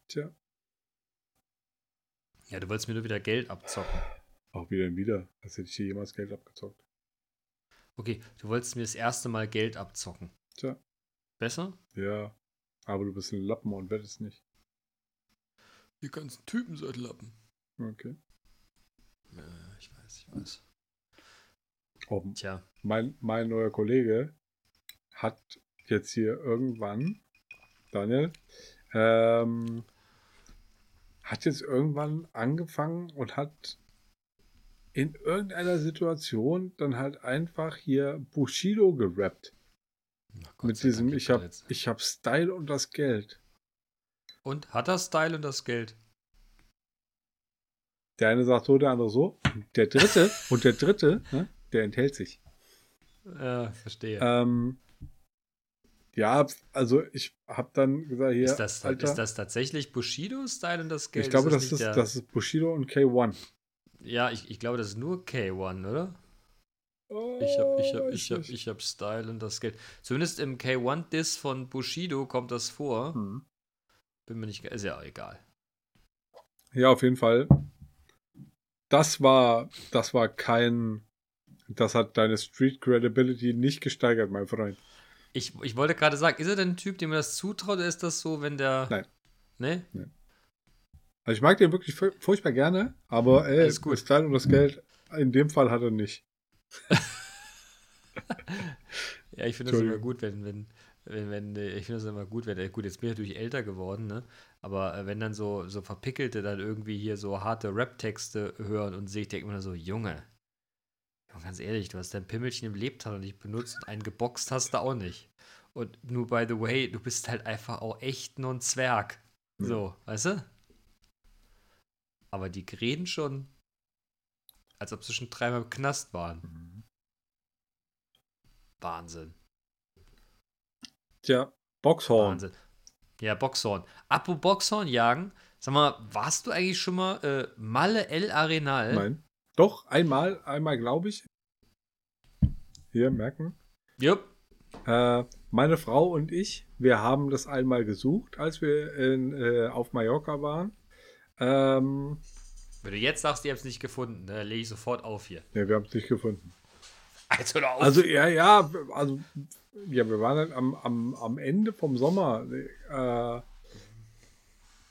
Tja, Ja, du wolltest mir nur wieder Geld abzocken. auch wieder und wieder. Als hätte ich hier jemals Geld abgezockt. Okay, du wolltest mir das erste Mal Geld abzocken. Tja, Besser? ja. Aber du bist ein Lappen und wettest nicht. Die ganzen Typen seid Lappen. Okay. Ja, ich weiß, ich weiß. Oh, Tja, mein, mein neuer Kollege hat jetzt hier irgendwann, Daniel, ähm, hat jetzt irgendwann angefangen und hat in irgendeiner Situation dann halt einfach hier Bushido gerappt. Mit diesem, ich hab, jetzt. ich hab Style und das Geld. Und hat er Style und das Geld? Der eine sagt so, der andere so. Der dritte und der dritte, ne, der enthält sich. Ja, verstehe. Ähm, ja, also ich habe dann gesagt, hier, ist, das, Alter, ist das tatsächlich Bushido Style und das Geld? ich glaube, das, nicht ist, das ist Bushido und K1. Ja, ich, ich glaube, das ist nur K1, oder? Ich hab, ich hab, Oh, ich hab, ich hab Style und das Geld. Zumindest im K1-Diss von Bushido kommt das vor. Hm. Bin mir nicht. Ist ja egal. Ja, auf jeden Fall. Das war, das war kein, das hat deine Street Credibility nicht gesteigert, mein Freund. Ich, ich wollte gerade sagen, ist er denn ein Typ, dem man das zutraut, oder ist das so, wenn der. Nein. Ne? Also ich mag den wirklich fu- furchtbar gerne, aber ey, Alles gut. das Style und das Geld, in dem Fall hat er nicht. Ja, ich finde das immer gut, wenn, wenn, wenn, wenn, äh, ich finde das immer gut, wenn, äh, gut, jetzt bin ich natürlich älter geworden, ne? Aber äh, wenn dann so, so Verpickelte dann irgendwie hier so harte Rap-Texte hören und sehe, ich denke mir so, Junge, Junge, ganz ehrlich, du hast dein Pimmelchen im Lebtag noch nicht benutzt und einen geboxt hast du auch nicht. Und nur by the way, du bist halt einfach auch echt nur ein Zwerg. So, weißt du? Aber die reden schon, als ob sie schon dreimal im Knast waren. Wahnsinn. Tja, Boxhorn. Wahnsinn. Ja, Boxhorn. Apropos Boxhorn jagen, sag mal, warst du eigentlich schon mal äh, Malle El Arenal? Nein. Doch, einmal, einmal glaube ich. Hier, merken. Jupp. Äh, meine Frau und ich, wir haben das einmal gesucht, als wir in, äh, auf Mallorca waren. Ähm, Wenn du jetzt sagst, ihr habt es nicht gefunden, dann lege ich sofort auf hier. ne, wir haben es nicht gefunden. Also, auf. Also, ja, ja, also, ja, wir waren dann am, am, am Ende vom Sommer, äh,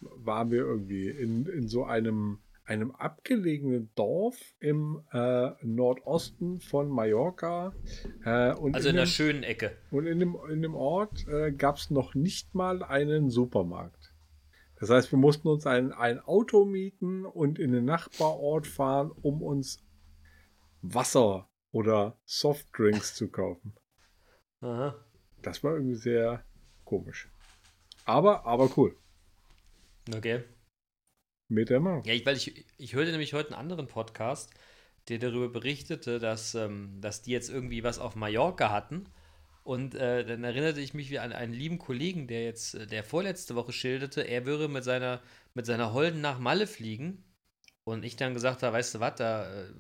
waren wir irgendwie in, in so einem einem abgelegenen Dorf im äh, Nordosten von Mallorca. Äh, und Also in der dem, schönen Ecke. und in dem, in dem Ort äh, gab es noch nicht mal einen Supermarkt. Das heißt, wir mussten uns ein, ein Auto mieten und in den Nachbarort fahren, um uns Wasser oder Softdrinks zu kaufen. Aha. Das war irgendwie sehr komisch. Aber, aber cool. Okay. Mit Meinung. Ja, ich, weil ich, ich hörte nämlich heute einen anderen Podcast, der darüber berichtete, dass, ähm, dass die jetzt irgendwie was auf Mallorca hatten. Und äh, dann erinnerte ich mich wie an einen lieben Kollegen, der jetzt, äh, der vorletzte Woche schilderte, er würde mit seiner, mit seiner Holden nach Malle fliegen. Und ich dann gesagt habe, weißt du was, da äh,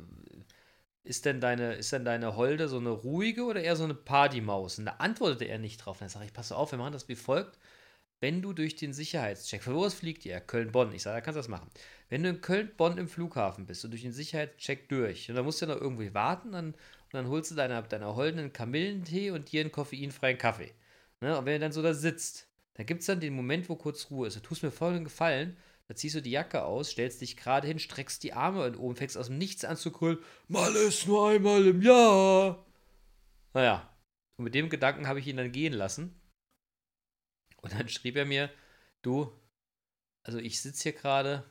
ist denn deine, ist denn deine Holde so eine ruhige oder eher so eine Partymaus? Und da antwortete er nicht drauf. Und dann sage ich, pass auf, wir machen das wie folgt. Wenn du durch den Sicherheitscheck, von wo aus fliegt ihr? Köln-Bonn. Ich sage, da kannst du das machen. Wenn du in Köln-Bonn im Flughafen bist und durch den Sicherheitscheck durch, und dann musst du ja noch irgendwie warten, dann, und dann holst du deiner, deiner Holden einen Kamillentee und dir einen koffeinfreien Kaffee. Ne? Und wenn du dann so da sitzt, da gibt es dann den Moment, wo kurz Ruhe ist. Du tust mir folgenden Gefallen, da ziehst du die Jacke aus, stellst dich gerade hin, streckst die Arme und oben, fängst aus dem Nichts an zu krüllen. Mal ist nur einmal im Jahr. Naja, und mit dem Gedanken habe ich ihn dann gehen lassen. Und dann schrieb er mir, du, also ich sitze hier gerade,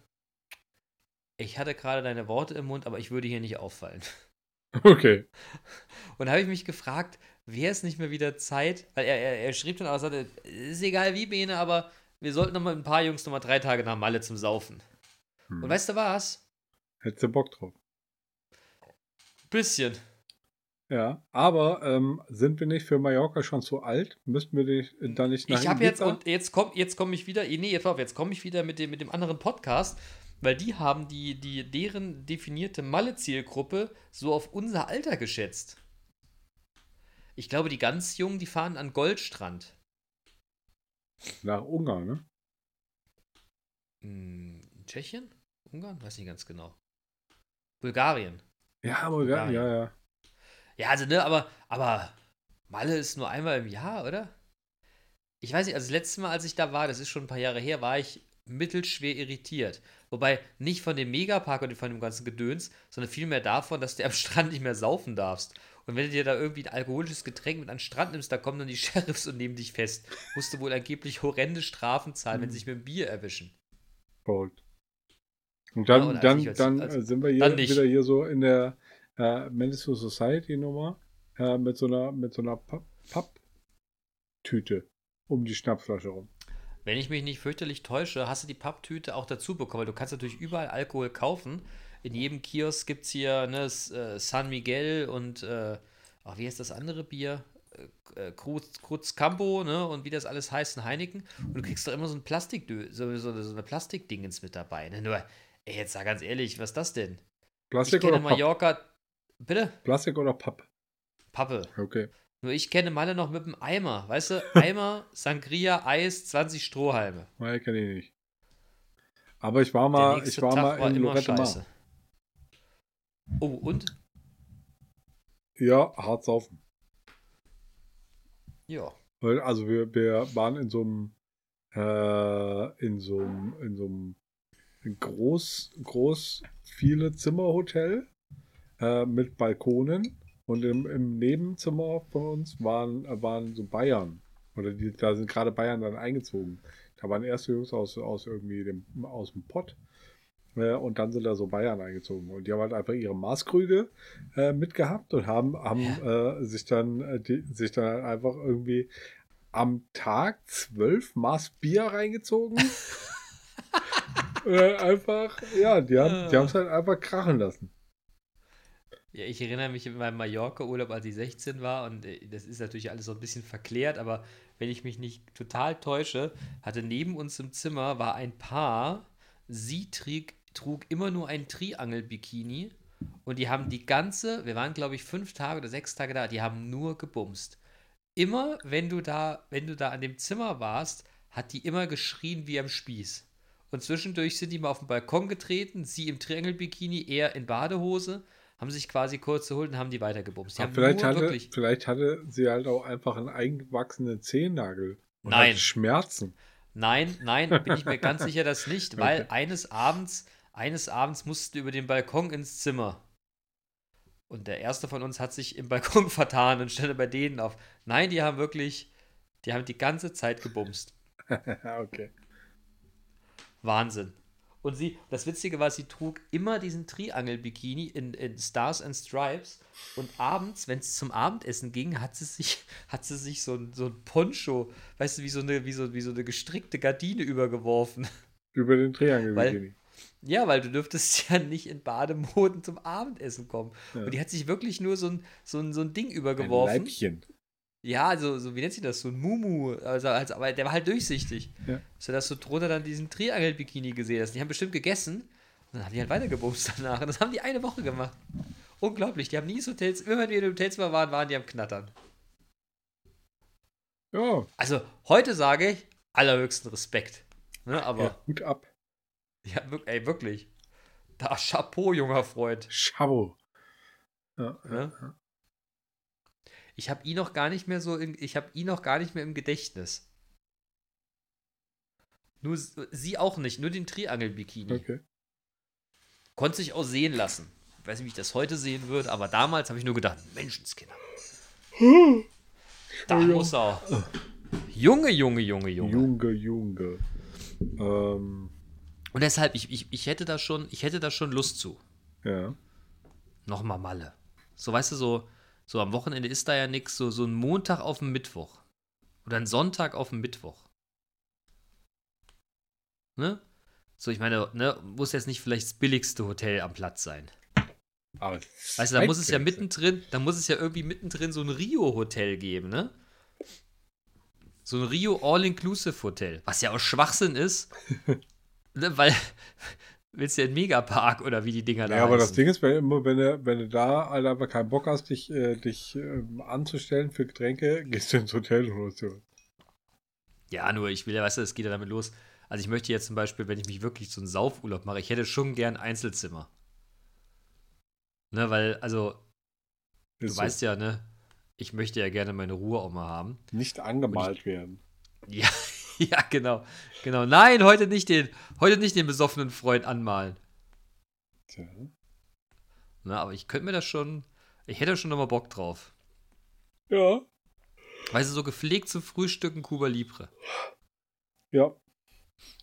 ich hatte gerade deine Worte im Mund, aber ich würde hier nicht auffallen. Okay. Und habe ich mich gefragt, wäre es nicht mehr wieder Zeit, weil er, er, er schrieb dann auch, sagte, ist egal wie, Bene, aber wir sollten noch mal ein paar Jungs noch mal drei Tage nach Malle zum Saufen. Hm. Und weißt du was? Hättest du Bock drauf. Bisschen. Ja, aber ähm, sind wir nicht für Mallorca schon zu alt? Müssten wir dich da nicht nach Ich habe jetzt, und jetzt komme jetzt komm ich wieder, nee, jetzt, auf, jetzt komme ich wieder mit dem, mit dem anderen Podcast, weil die haben die, die, deren definierte Malle-Zielgruppe so auf unser Alter geschätzt. Ich glaube, die ganz Jungen, die fahren an Goldstrand. Nach Ungarn, ne? Hm, Tschechien? Ungarn? Weiß nicht ganz genau. Bulgarien. Ja, aber Bulgarien. ja, ja. Ja, also, ne, aber, aber Malle ist nur einmal im Jahr, oder? Ich weiß nicht, also das letzte Mal, als ich da war, das ist schon ein paar Jahre her, war ich mittelschwer irritiert. Wobei nicht von dem Megapark und von dem ganzen Gedöns, sondern vielmehr davon, dass du am Strand nicht mehr saufen darfst. Und wenn du dir da irgendwie ein alkoholisches Getränk mit an den Strand nimmst, da kommen dann die Sheriffs und nehmen dich fest. Musst du wohl angeblich horrende Strafen zahlen, wenn sie sich mit dem Bier erwischen. Verrückt. Und dann, Ja, und dann, ich als- dann als- äh, sind wir hier wieder hier so in der äh, to Society Nummer äh, mit so einer mit so einer Papp- Papptüte um die Schnapsflasche rum. Wenn ich mich nicht fürchterlich täusche, hast du die Papptüte auch dazu bekommen. weil Du kannst natürlich überall Alkohol kaufen. In jedem Kiosk gibt es hier ne, äh, San Miguel und, äh, ach, wie heißt das andere Bier? Äh, äh, Cruz, Cruz Campo, ne? Und wie das alles heißt, ein Heineken. Und du kriegst doch immer so ein Plastik, so, so, so eine Plastikdingens mit dabei. Ne? Nur, ey, jetzt sag ganz ehrlich, was ist das denn? Ich Plastik kenne oder Papp? Bitte? Plastik oder Papp? Pappe. Okay. Nur ich kenne Malle noch mit dem Eimer. Weißt du, Eimer, Sangria, Eis, 20 Strohhalme. Nein, kenne ich nicht. Aber ich war mal, ich war Tag mal war in Lorette Mar. Oh, und? Ja, hart saufen. Ja. Also wir, wir waren in so einem äh, in so einem in so einem groß groß viele Zimmerhotel äh, mit Balkonen und im, im Nebenzimmer von uns waren waren so Bayern oder die, da sind gerade Bayern dann eingezogen. Da waren erste Jungs aus aus irgendwie dem aus dem Pott äh, und dann sind da so Bayern eingezogen und die haben halt einfach ihre Maßkrüge äh, mitgehabt und haben haben äh, sich dann äh, die, sich dann halt einfach irgendwie am Tag zwölf Maß Bier reingezogen. einfach, ja, die haben die es halt einfach krachen lassen. Ja, ich erinnere mich in meinem Mallorca-Urlaub, als ich 16 war, und äh, das ist natürlich alles so ein bisschen verklärt, aber wenn ich mich nicht total täusche, hatte neben uns im Zimmer war ein Paar, sie trug, trug immer nur ein Triangel-Bikini und die haben die ganze, wir waren glaube ich fünf Tage oder sechs Tage da, die haben nur gebumst. Immer, wenn du da, wenn du da an dem Zimmer warst, hat die immer geschrien wie am Spieß. Und zwischendurch sind die mal auf den Balkon getreten, sie im Triangel-Bikini, er in Badehose, haben sich quasi kurz geholt und haben die weitergebumst. Die haben vielleicht, hatte, wirklich. vielleicht hatte sie halt auch einfach einen eingewachsenen Zehennagel. Und Nein. Schmerzen. Nein, nein, bin ich mir ganz sicher, dass nicht, weil Okay. eines Abends, eines Abends mussten wir über den Balkon ins Zimmer. Und der erste von uns hat sich im Balkon vertan und stellte bei denen auf. Nein, die haben wirklich, die haben die ganze Zeit gebumst. okay. Wahnsinn. Und sie, das Witzige war, sie trug immer diesen Triangel-Bikini in, in Stars and Stripes. Und abends, wenn es zum Abendessen ging, hat sie sich, hat sie sich so ein, so ein Poncho, weißt du, wie so, eine, wie, so, wie so eine gestrickte Gardine übergeworfen. Über den Triangel Weil- Bikini. Ja, weil du dürftest ja nicht in Bademoden zum Abendessen kommen. Ja. Und die hat sich wirklich nur so ein, so ein, so ein Ding Ein übergeworfen. Leibchen. Ja, so, so, wie nennt sich das? So ein Mumu. Also, als, aber der war halt durchsichtig. Ja. So dass du drunter dann diesen Triangel-Bikini gesehen hast. Die haben bestimmt gegessen. Und dann haben die halt weitergebumst danach. Und das haben die eine Woche gemacht. Unglaublich. Die haben nie so Hotels. Immer wenn wir in Hotels mal waren, waren die am Knattern. Ja, Also, heute sage ich allerhöchsten Respekt. Ne, aber, ja, Hut ab. ja, ey, wirklich. Da Chapeau, junger Freund. Schabo. Ja, ja. Ja. Ich habe ihn noch gar nicht mehr so, in, ich habe ihn noch gar nicht mehr im Gedächtnis. Nur sie auch nicht, nur den Triangel-Bikini. Okay. Konnte sich auch sehen lassen. Ich weiß nicht, wie ich das heute sehen würde, aber damals habe ich nur gedacht, Menschenskinder. Da muss er. auch. Junge, Junge, Junge, Junge. Junge, Junge. Ähm, Und deshalb, ich, ich, ich hätte da schon, ich hätte da schon Lust zu. ja. Nochmal Malle. So, weißt du, so, so am Wochenende ist da ja nichts, so, so ein Montag auf den Mittwoch. Oder ein Sonntag auf den Mittwoch. Ne? So, ich meine, ne, muss jetzt nicht vielleicht das billigste Hotel am Platz sein. Aber Weißt du, da muss es ja mittendrin, da muss es ja irgendwie mittendrin so ein Rio-Hotel geben, ne? So ein Rio All-Inclusive-Hotel. Was ja auch Schwachsinn ist. ne, weil, willst du einen Megapark oder wie die Dinger da Ja, aber das heißen? Ding ist, wenn, immer, wenn, du, wenn du da halt einfach keinen Bock hast, dich, äh, dich ähm, anzustellen für Getränke, gehst du ins Hotel dir was. Ja, nur ich will ja, weißt du, es geht ja damit los. Also ich möchte jetzt zum Beispiel, wenn ich mich wirklich so einen Saufurlaub mache, ich hätte schon gern Einzelzimmer. Ne, weil, also, du Ist so. weißt ja, ne, ich möchte ja gerne meine Ruhe auch mal haben. Nicht angemalt werden. Ja, ja, genau. Genau. Nein, heute nicht den, heute nicht den besoffenen Freund anmalen. Tja. Ne, aber ich könnte mir das schon, ich hätte schon nochmal Bock drauf. Ja. Weißt du, so gepflegt zum Frühstücken Cuba Libre. Ja.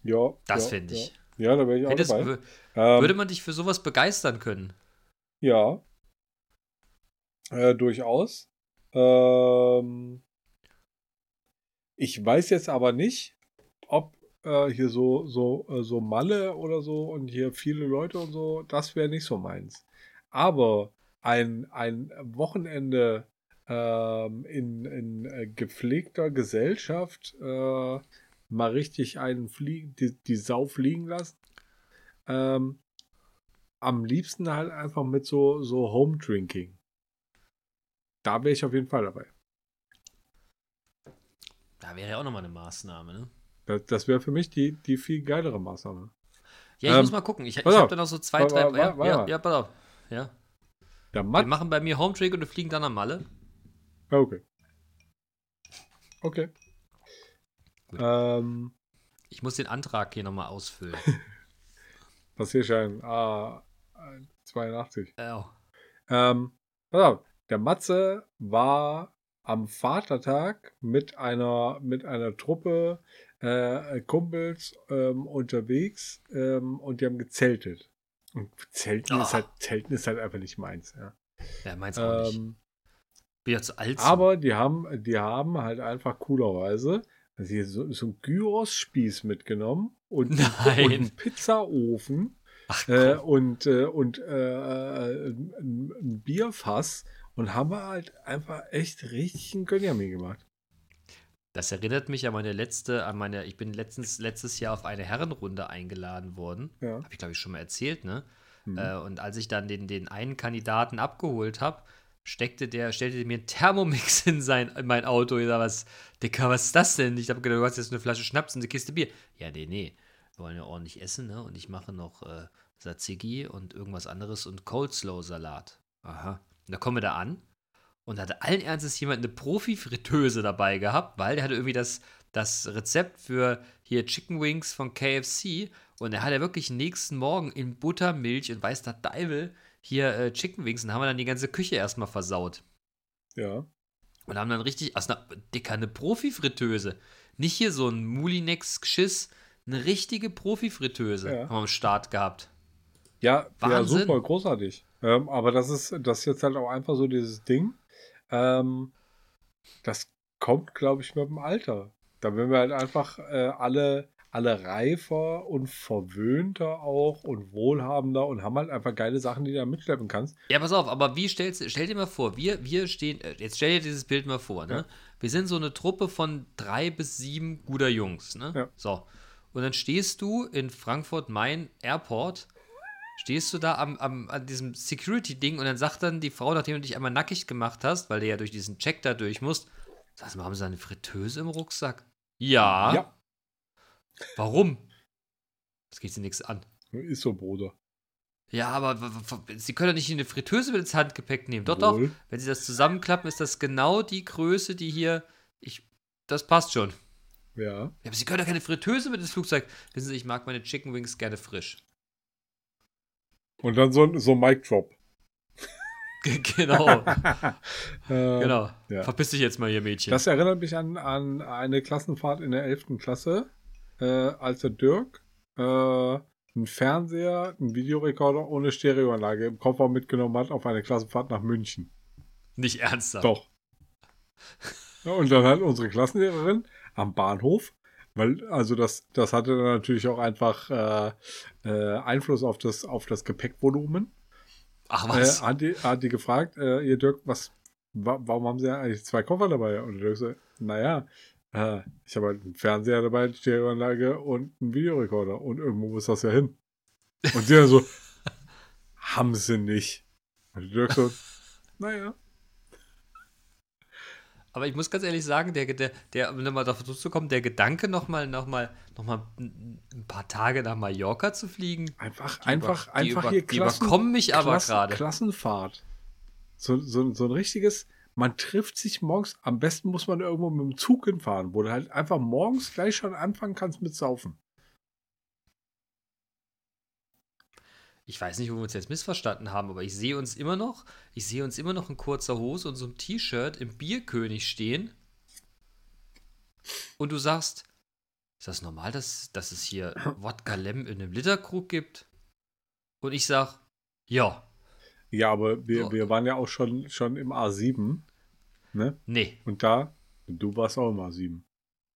Ja. Das ja, fände ich. Ja, ja da wäre ich auch Hättest, dabei. Ähm, würde man dich für sowas begeistern können? Ja. Äh, durchaus. Ähm, ich weiß jetzt aber nicht, ob äh, hier so, so, äh, so Malle oder so und hier viele Leute und so, das wäre nicht so meins. Aber ein, ein Wochenende ähm, in, in äh, gepflegter Gesellschaft äh, mal richtig einen Flie die, die Sau fliegen lassen. Ähm, am liebsten halt einfach mit so, so Home Drinking. Da wäre ich auf jeden Fall dabei. Wäre ja auch nochmal eine Maßnahme, ne? Das, das wäre für mich die, die viel geilere Maßnahme. Ja, ich Ähm, muss mal gucken. Ich, ich habe da noch so zwei, drei. ja, ja, ja, pass auf. Ja. Der Wir Matt. machen bei mir Home Trick und wir fliegen dann am Malle. Ah, Okay. Okay. Ähm, Ich muss den Antrag hier nochmal ausfüllen. Passierschein A 82. ja. Ähm, pass auf, der Matze war am Vatertag mit einer, mit einer Truppe äh, Kumpels ähm, unterwegs ähm, und die haben gezeltet. Und Zelten, ist Ah. halt, Zelten ist halt einfach nicht meins. Ja. Ja, meins auch nicht. Ähm, Bin ja zu alt. aber die haben, die haben halt einfach coolerweise also hier so, so einen Gyros-Spieß mitgenommen und, und einen Pizzaofen Ach, äh, und, äh, und äh, ein, ein Bierfass und haben wir halt einfach echt richtig einen Gönjamin gemacht. Das erinnert mich an meine letzte, an meine, ich bin letztens, letztes Jahr auf eine Herrenrunde eingeladen worden. Ja. Habe ich, glaube ich, schon mal erzählt, ne? Mhm. Äh, und als ich dann den, den einen Kandidaten abgeholt habe, steckte der, stellte mir einen Thermomix in, sein, in mein Auto. Ich sag, was, Dicker, was ist das denn? Ich habe gedacht, du hast jetzt eine Flasche Schnaps und eine Kiste Bier. Ja, nee, nee. Wir wollen ja ordentlich essen, ne? Und ich mache noch äh, Tzatziki und irgendwas anderes und Coleslaw-Salat. Aha. Und da kommen wir da an und hatte allen Ernstes jemand eine Profi-Fritteuse dabei gehabt, weil der hatte irgendwie das, das Rezept für hier Chicken Wings von KFC und er hat ja wirklich nächsten Morgen in Buttermilch und weiß der Deibel hier äh, Chicken Wings und haben wir dann die ganze Küche erstmal versaut. Ja. Und haben dann richtig, aus einer, dicker, eine Profi-Fritteuse. Nicht hier so ein Mulinex-Geschiss, eine richtige Profi-Fritteuse Ja. haben wir am Start gehabt. Ja, ja Wahnsinn. super, großartig. Ähm, aber das ist, das ist jetzt halt auch einfach so dieses Ding. Ähm, das kommt, glaube ich, mit dem Alter. Da werden wir halt einfach äh, alle, alle reifer und verwöhnter auch und wohlhabender und haben halt einfach geile Sachen, die du da mitschleppen kannst. Ja, pass auf, aber wie stellst stell dir mal vor, wir, wir stehen, äh, jetzt stell dir dieses Bild mal vor, ne? Ja. Wir sind so eine Truppe von drei bis sieben guter Jungs, ne? Ja. So. Und dann stehst du in Frankfurt-Main Airport, stehst du da am, am, an diesem Security-Ding und dann sagt dann die Frau, nachdem du dich einmal nackig gemacht hast, weil du ja durch diesen Check da durch musst, sag mal, haben sie eine Fritteuse im Rucksack? Ja. Ja, Warum? Das geht sie nichts an. ist so, Bruder. Ja, aber sie können doch nicht eine Fritteuse mit ins Handgepäck nehmen. Doch, doch. Wohl. Wenn sie das zusammenklappen, ist das genau die Größe, die hier. Ich, das passt schon. Ja. Ja, aber sie können doch keine Fritteuse mit ins Flugzeug. Wissen Sie, ich mag meine Chicken Wings gerne frisch. Und dann so, ein- so Mic Drop. genau, Äh, genau. ja. Verpiss dich jetzt mal hier, Mädchen. Das erinnert mich an, an eine Klassenfahrt in der 11. Klasse, äh, als der Dirk äh, einen Fernseher, einen Videorekorder ohne Stereoanlage im Koffer mitgenommen hat auf eine Klassenfahrt nach München. Nicht ernsthaft. Doch. Und dann hat unsere Klassenlehrerin am Bahnhof, weil, also das, das hatte dann natürlich auch einfach äh, äh, Einfluss auf das, auf das Gepäckvolumen. Ach Äh, was? hat, die, hat die gefragt, äh, ihr Dirk, was, wa warum haben sie eigentlich zwei Koffer dabei? Und Dirk so, naja, äh, ich habe halt einen Fernseher dabei, eine Stereoanlage und einen Videorekorder und irgendwo muss das ja hin. Und sie dann so, haben sie nicht. Und Dirk so, naja. Aber ich muss ganz ehrlich sagen, der, der, der um nochmal darauf zurückzukommen, der Gedanke, nochmal noch mal, noch mal ein paar Tage nach Mallorca zu fliegen, Einfach, Die einfach, über- die einfach über- hier die überkommen mich aber Klassen- gerade. Klassenfahrt. So, so, so ein richtiges, man trifft sich morgens, am besten muss man irgendwo mit dem Zug hinfahren, wo du halt einfach morgens gleich schon anfangen kannst mit Saufen. Ich weiß nicht, wo wir uns jetzt missverstanden haben, aber ich sehe uns immer noch, ich sehe uns immer noch in kurzer Hose und so einem T-Shirt im Bierkönig stehen. Und du sagst, ist das normal, dass, dass es hier Wodka Lem in einem Literkrug gibt? Und ich sag, ja, Ja, aber wir, So. wir waren ja auch schon, schon im A7, ne? nee, Und da, du warst auch im A7.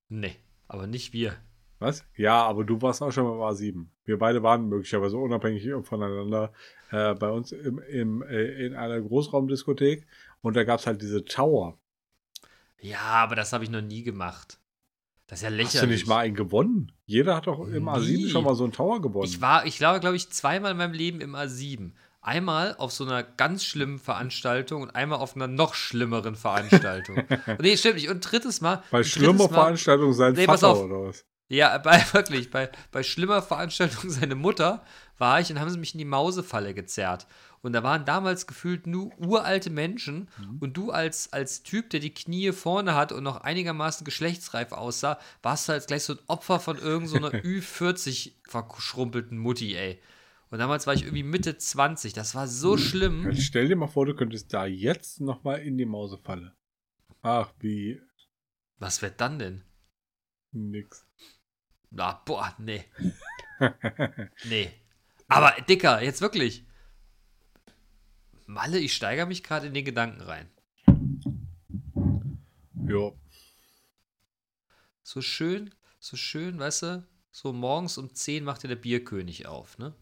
nee, aber nicht wir. Was? Ja, aber du warst auch schon beim A7. Wir beide waren möglicherweise unabhängig voneinander äh, bei uns im, im, äh, in einer Großraumdiskothek und da gab es halt diese Tower. Ja, aber das habe ich noch nie gemacht. Das ist ja lächerlich. Hast du nicht mal einen gewonnen? Jeder hat doch im Nie. A7 schon mal so einen Tower gewonnen. Ich war, ich glaube, glaube ich, zweimal in meinem Leben im A7. Einmal auf so einer ganz schlimmen Veranstaltung und einmal auf einer noch schlimmeren Veranstaltung. und nee, stimmt nicht. Und drittes Mal. bei schlimmer Veranstaltung sein Nee, Vater auf. oder was? Ja, bei, wirklich, bei, bei schlimmer Veranstaltung seine Mutter war ich und haben sie mich in die Mausefalle gezerrt. Und da waren damals gefühlt nur uralte Menschen Mhm. und du als, als Typ, der die Knie vorne hat und noch einigermaßen geschlechtsreif aussah, warst du als gleich so ein Opfer von irgendeiner so Ü40 verschrumpelten Mutti, ey. Und damals war ich irgendwie Mitte 20. Das war so schlimm. Jetzt stell dir mal vor, du könntest da jetzt nochmal in die Mausefalle. Ach, wie Was wird dann denn? nix. Na, boah, nee. Nee. Aber, Dicker, jetzt wirklich. Malle, ich steigere mich gerade in den Gedanken rein. ja, So schön, so schön, weißt du, so morgens um 10 macht ja der Bierkönig auf, ne?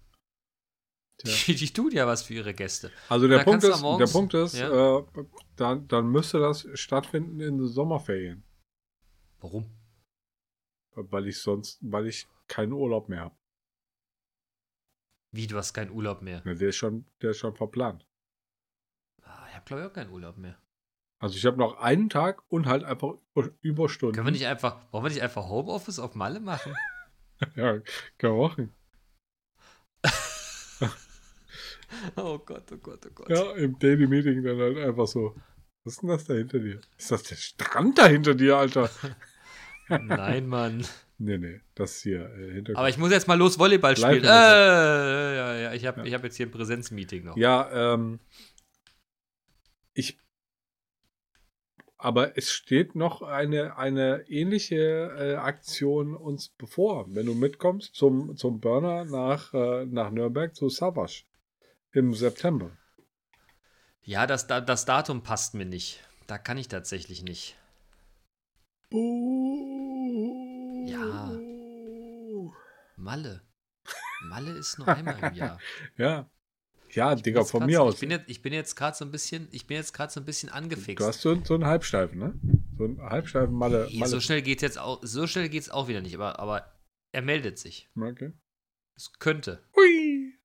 Tja. Die, die tun ja was für ihre Gäste. Also der Punkt ist, Morgens- der Punkt ist, Ja. äh, dann, dann müsste das stattfinden in den Sommerferien, Warum? Weil ich sonst, weil ich keinen Urlaub mehr habe. Wie, du hast keinen Urlaub mehr? Der ist schon, der ist schon verplant. Ah, Ich habe, glaube ich, auch keinen Urlaub mehr. Also ich habe noch einen Tag und halt einfach Überstunden. Können wir nicht einfach, wollen wir nicht einfach Homeoffice auf Malle machen? Ja, können wir machen. Oh Gott, oh Gott, oh Gott. Ja, im Daily Meeting dann halt einfach so. Was ist denn das da hinter dir? Ist das der Strand da hinter dir, Alter? Nein, Mann. Nee, nee, das hier äh, Hintergrund. Aber ich muss jetzt mal los Volleyball spielen. Äh, ja, ja, ich habe Ja. ich hab jetzt hier ein Präsenzmeeting noch. Ja, ähm, ich. Aber es steht noch eine, eine ähnliche äh, Aktion uns bevor, wenn du mitkommst zum, zum Burner nach, äh, nach Nürnberg zu Savage im September. Ja, das, Da- das Datum passt mir nicht. Da kann ich tatsächlich nicht. Ja. Malle. Malle ist nur einmal im Jahr. Ja. Ja, Digga, von mir so, aus. Ich bin jetzt, ich bin jetzt gerade so ein bisschen, ich bin jetzt gerade so ein bisschen angefixt. Du hast so, so einen Halbsteifen, ne? So einen Halbsteifen Malle. Malle. so schnell geht's jetzt auch, so schnell geht's auch wieder nicht, aber, aber er meldet sich. Okay. Es könnte. Hui.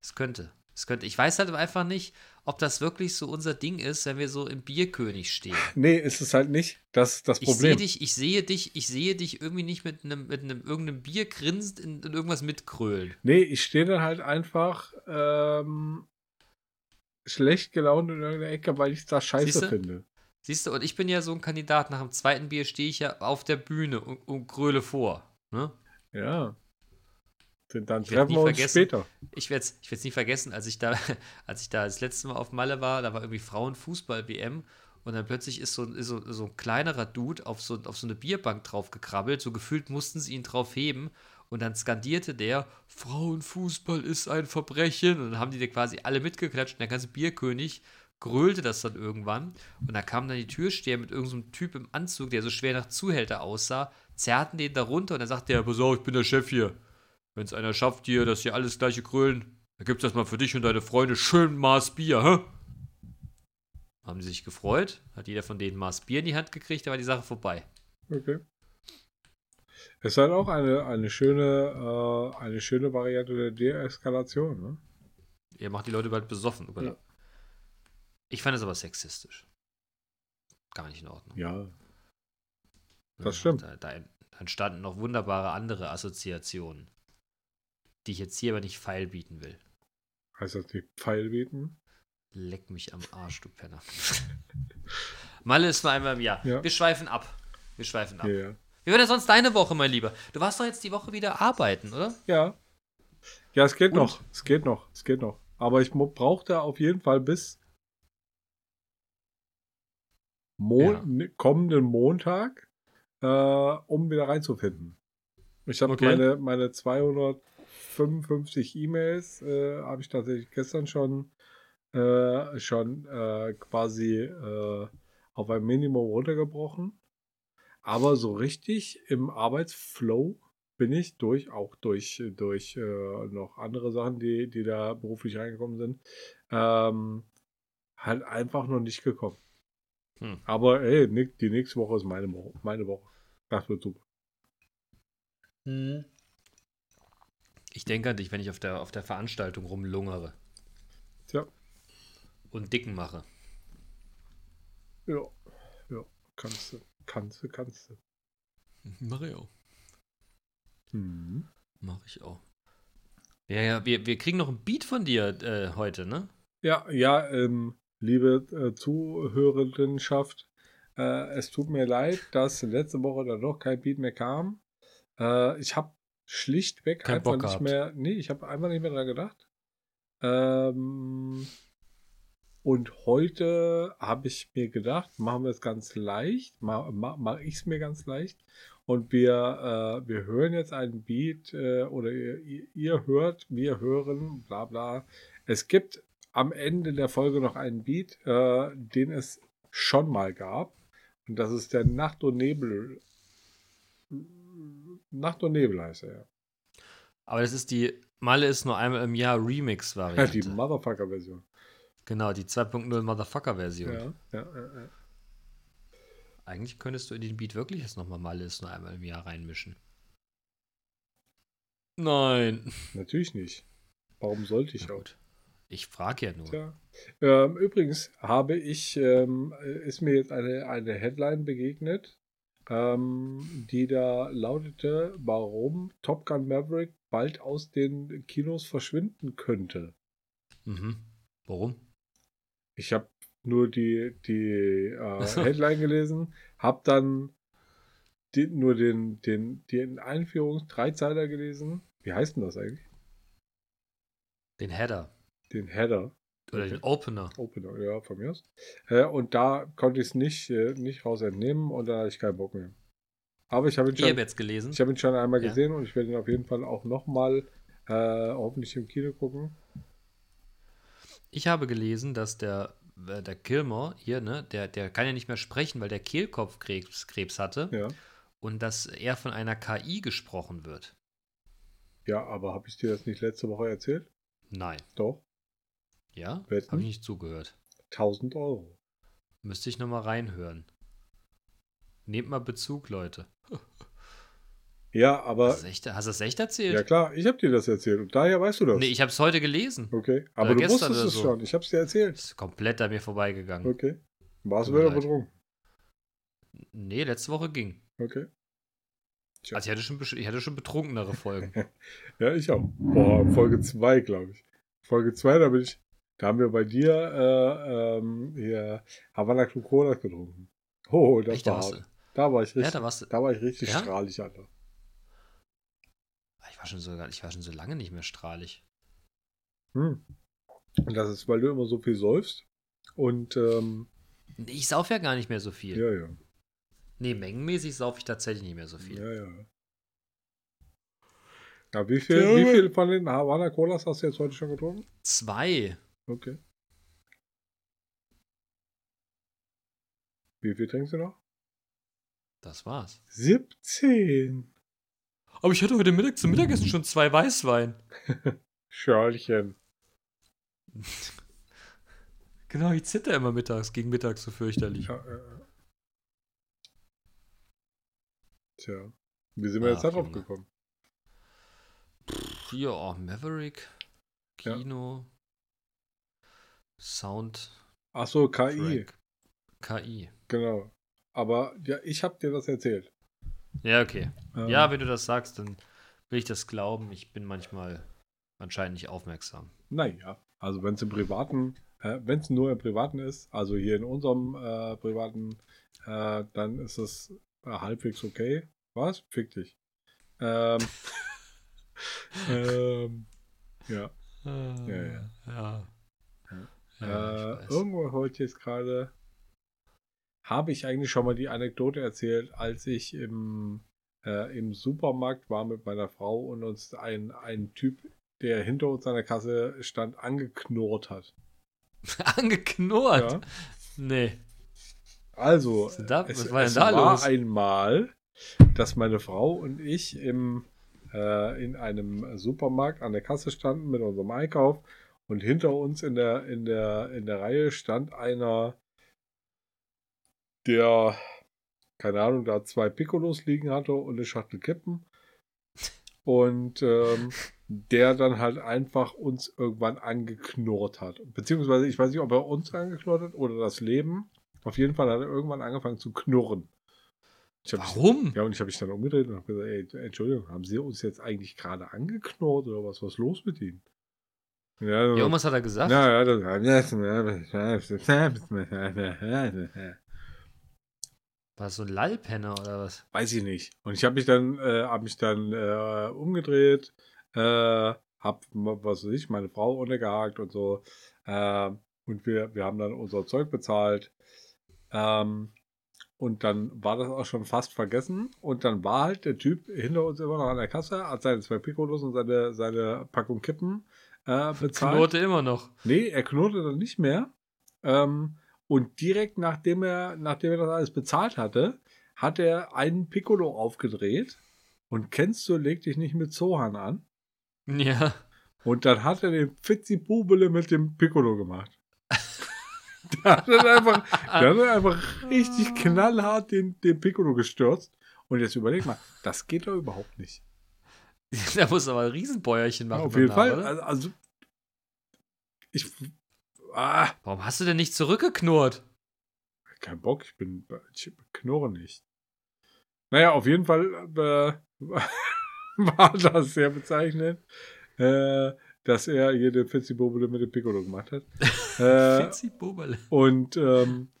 Es könnte. Es könnte. Ich weiß halt einfach nicht, ob das wirklich so unser Ding ist, wenn wir so im Bierkönig stehen. Nee, ist es halt nicht. Das ist das Ich sehe Problem. dich, ich sehe dich, ich sehe dich irgendwie nicht mit einem, mit einem irgendeinem Bier grinsend in, in irgendwas mitkrölen. Nee, ich stehe dann halt einfach ähm, schlecht gelaunt in irgendeiner Ecke, weil ich das scheiße Siehste? finde. Siehst du, und ich bin ja so ein Kandidat. Nach dem zweiten Bier stehe ich ja auf der Bühne und, und kröle vor. Ne? Ja. Dann dann Ich treffen wir uns später. Ich werde es ich werd's nie vergessen, als ich da, als ich da das letzte Mal auf Malle war, da war irgendwie Frauenfußball-WM und dann plötzlich ist so, ist so, so ein kleinerer Dude auf so, auf so eine Bierbank drauf gekrabbelt, so gefühlt mussten sie ihn drauf heben und dann skandierte der, Frauenfußball ist ein Verbrechen und dann haben die da quasi alle mitgeklatscht und der ganze Bierkönig grölte das dann irgendwann und da kam dann die Türsteher mit irgendeinem so Typ im Anzug, der so schwer nach Zuhälter aussah, zerrten den da runter und dann sagte er, pass auf, ich bin der Chef hier. Wenn es einer schafft hier, dass hier alles gleiche krölen, dann gibt's das mal für dich und deine Freunde schön Maß Bier, hä? Haben sie sich gefreut, hat jeder von denen Maß Bier in die Hand gekriegt, da war die Sache vorbei. Okay. Es ist halt auch eine, eine schöne, äh, eine schöne Variante der Deeskalation, ne? Ihr macht die Leute bald besoffen. Über Ja. Ich fand es aber sexistisch. Gar nicht in Ordnung. Ja. Das stimmt. Da, da entstanden noch wunderbare andere Assoziationen, die ich jetzt hier aber nicht feil bieten will. Heißt das nicht Pfeil bieten? Leck mich am Arsch, du Penner. Malle ist nur einmal im Jahr. Ja. Wir schweifen ab. Wir schweifen ab. Ja, ja. Wie war denn sonst deine Woche, mein Lieber? Du warst doch jetzt die Woche wieder arbeiten, oder? Ja. Ja, es geht Und? noch. Es geht noch. Es geht noch. Aber ich brauchte auf jeden Fall bis Mo Ja. ne- kommenden Montag, äh, um wieder reinzufinden. Ich habe Okay. meine, meine 255 E-Mails, äh, habe ich tatsächlich gestern schon, äh, schon äh, quasi äh, auf ein Minimum runtergebrochen. Aber so richtig im Arbeitsflow bin ich durch, auch durch, durch äh, noch andere Sachen, die, die da beruflich reingekommen sind, ähm, halt einfach noch nicht gekommen. Hm. Aber ey, die nächste Woche ist meine Woche. Meine Woche. Das wird super. Ich denke an dich, wenn ich auf der, auf der Veranstaltung rumlungere Tja, und Dicken mache. ja, ja, kannst du, kannst du, kannst du. Mach ich auch. Mhm. Mach ich auch. Ja, ja, wir, wir kriegen noch ein Beat von dir äh, heute, ne? Ja, ja, ähm, liebe äh, Zuhörendenschaft, äh, es tut mir leid, dass letzte Woche dann doch kein Beat mehr kam. Äh, ich habe schlichtweg Kein einfach Bock nicht gehabt. mehr, nee, ich habe einfach nicht mehr dran gedacht. Ähm, und heute habe ich mir gedacht, machen wir es ganz leicht, mache ma, mach ich es mir ganz leicht. Und wir, äh, wir hören jetzt einen Beat äh, oder ihr, ihr- ihr hört, wir hören, bla bla. Es gibt am Ende der Folge noch einen Beat, äh, den es schon mal gab. Und das ist der Nacht und Nebel. Nacht und Nebel heißt er ja. Aber das ist die Malle ist nur einmal im Jahr ja Remix-Variante. die Motherfucker-Version. genau, die 2.0 Motherfucker-Version. Ja, ja, ja, ja. Eigentlich könntest du in den Beat wirklich jetzt nochmal Malle ist nur einmal im Jahr reinmischen. Nein. Natürlich nicht. Warum sollte ich auch? Ich frage ja nur. Tja. Ähm, übrigens habe ich, ähm, ist mir jetzt eine, eine Headline begegnet, ähm, die da lautete, warum Top Gun Maverick bald aus den Kinos verschwinden könnte. Mhm. Warum? Ich habe nur die, die äh. Headline gelesen, habe dann den, nur den, den, den Einführungs Dreizeiler gelesen. Wie heißt denn das eigentlich? Den Header. Den Header. Oder den Opener. Opener, ja, von mir aus. Äh, und da konnte ich es nicht, äh, nicht raus entnehmen und da hatte ich keinen Bock mehr. Aber ich habe ihn schon, gelesen. ich habe ihn schon einmal Ja. gesehen und ich werde ihn auf jeden Fall auch nochmal äh, hoffentlich im Kino gucken. Ich habe gelesen, dass der, äh, der Kilmer hier, ne, der, der kann ja nicht mehr sprechen, weil der Kehlkopfkrebs Krebs hatte. Ja. Und dass er von einer KI gesprochen wird. Ja, aber habe ich dir das nicht letzte Woche erzählt? Nein. Doch. Ja? Habe ich nicht zugehört. 1000 Euro. Müsste ich nochmal reinhören. Nehmt mal Bezug, Leute. Ja, aber. Hast du das echt, hast du das echt erzählt? Ja, klar, ich habe dir das erzählt und daher weißt du das. Nee, ich habe es heute gelesen. okay, aber Oder du gestern wusstest es so. schon. Ich habe es dir erzählt. Ist komplett an mir vorbeigegangen. Okay. Warst du wieder betrunken? Nee, letzte Woche ging. Okay. Tja. Also ich hatte schon, ich hatte schon betrunkenere Folgen. Ja, ich auch. Boah, Folge 2, glaube ich. Folge 2, da bin ich. Da haben wir bei dir äh, ähm, hier Havana Club Cola getrunken. Oh, das Echt, da war du- Da war ich Ja, richtig, da warst du. da war ich richtig Ja? strahlig, Alter. Ich war, schon so, ich war schon so lange nicht mehr strahlig. Hm. Und das ist, weil du immer so viel säufst. Und ähm, Ich sauf ja gar nicht mehr so viel. ja, ja. Nee, mengenmäßig sauf ich tatsächlich nicht mehr so viel. Ja, ja. Ja, wie viel, Ja, wie viel von den Havana Colas hast du jetzt heute schon getrunken? Zwei. Okay. Wie viel trinkst du noch? Das war's. 17. Aber ich hatte heute Mittag zum Mittagessen schon zwei Weißwein. Schörlchen. Genau, ich zitter immer mittags, gegen mittags so fürchterlich. Ja, äh. Tja. Wie sind wir jetzt darauf Junge. gekommen? Oh, Maverick, Ja. Kino, Sound, Ach so, KI. Track, KI. Genau. Aber ja, ich habe dir das erzählt. Ja, okay. Ähm, Ja, wenn du das sagst, dann will ich das glauben. Ich bin manchmal anscheinend nicht aufmerksam. Naja, also wenn es im Privaten, äh, wenn es nur im Privaten ist, also hier in unserem äh, Privaten, äh, dann ist es äh, halbwegs okay. Was? Fick dich. Ähm, ähm, ja. Ja, ja. ja. Ja. Äh, irgendwo heute jetzt gerade habe ich eigentlich schon mal die Anekdote erzählt, als ich im, äh, im Supermarkt war mit meiner Frau und uns ein, ein Typ, der hinter uns an der Kasse stand, angeknurrt hat. Angeknurrt? Ja. Nee. Also, Was, da, es, was war denn es war einmal, dass meine Frau und ich im, äh, in einem Supermarkt an der Kasse standen mit unserem Einkauf und hinter uns in der, in der, in der Reihe stand einer, der, keine Ahnung, da zwei Piccolos liegen hatte und eine Schachtel Kippen. Und ähm, der dann halt einfach uns irgendwann angeknurrt hat. Beziehungsweise, ich weiß nicht, ob er uns angeknurrt hat oder das Leben. Auf jeden Fall hat er irgendwann angefangen zu knurren. Ich hab mich- Warum? ja, und ich habe mich dann umgedreht und habe gesagt, ey, Entschuldigung, haben Sie uns jetzt eigentlich gerade angeknurrt oder was? Was ist los mit Ihnen? Ja, was hat er gesagt? ja, ja, das, War so ein Lallpenner oder was? weiß ich nicht. Und ich habe mich dann, äh, habe mich dann äh, umgedreht, äh, hab, was weiß ich, meine Frau untergehakt und so. Äh, und wir, wir haben dann unser Zeug bezahlt. Ähm, und dann war das auch schon fast vergessen. Und dann war halt der Typ hinter uns immer noch an der Kasse, hat seine zwei Piccolos und seine, seine Packung Kippen äh, bezahlt. Knurrte immer noch. Nee, er knurrte dann nicht mehr. Ähm, und direkt nachdem er, nachdem er das alles bezahlt hatte, hat er einen Piccolo aufgedreht. Und kennst du, leg dich nicht mit Zohan an. Ja. Und dann hat er den Fitzi-Bubele mit dem Piccolo gemacht. der hat dann einfach, der hat dann einfach richtig knallhart den, den Piccolo gestürzt. Und jetzt überleg mal, das geht doch überhaupt nicht. Der muss aber ein Riesenbäuerchen machen. Auf jeden Fall. oder? Also, also ich, ah, Warum hast du denn nicht zurückgeknurrt? Kein Bock, ich bin, ich knurre nicht. Naja, auf jeden Fall äh, war das sehr bezeichnend, äh, dass er hier den Fitzibobele mit dem Piccolo gemacht hat. Äh, Fitzi Boberle. und ähm,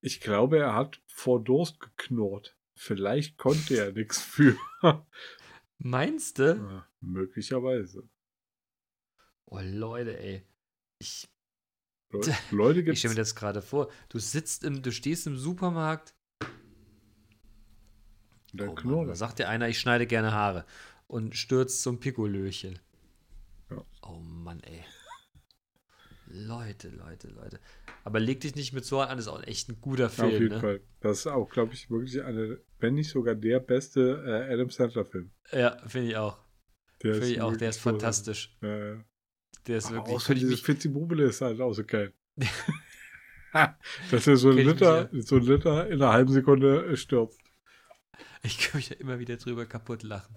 ich glaube, er hat vor Durst geknurrt. vielleicht konnte er nichts für. Meinst du? Ja, möglicherweise. Oh, Leute, ey. Ich, Le Leute ich gibt stelle mir das gerade vor. Du sitzt im, du stehst im Supermarkt. der Oh Mann, da sagt dir einer, ich schneide gerne Haare. Und stürzt zum Pikolöchen. Ja. Oh Mann, ey. Leute, Leute, Leute. Aber leg dich nicht mit so an, das ist auch echt ein guter Ja, Auf Film, jeden ne? Fall. Das ist auch, glaube ich, wirklich eine, wenn nicht sogar der beste äh, Adam Sandler-Film. Ja, finde ich auch. Der Finde ich auch, der ist so- fantastisch. Ja, ja. Der ist wirklich. Außer dieses Fitzibubele ist halt auch so geil. Dass er so ein, Liter, so ein Liter in einer halben Sekunde äh, stürzt. ich kann mich ja immer wieder drüber kaputt lachen.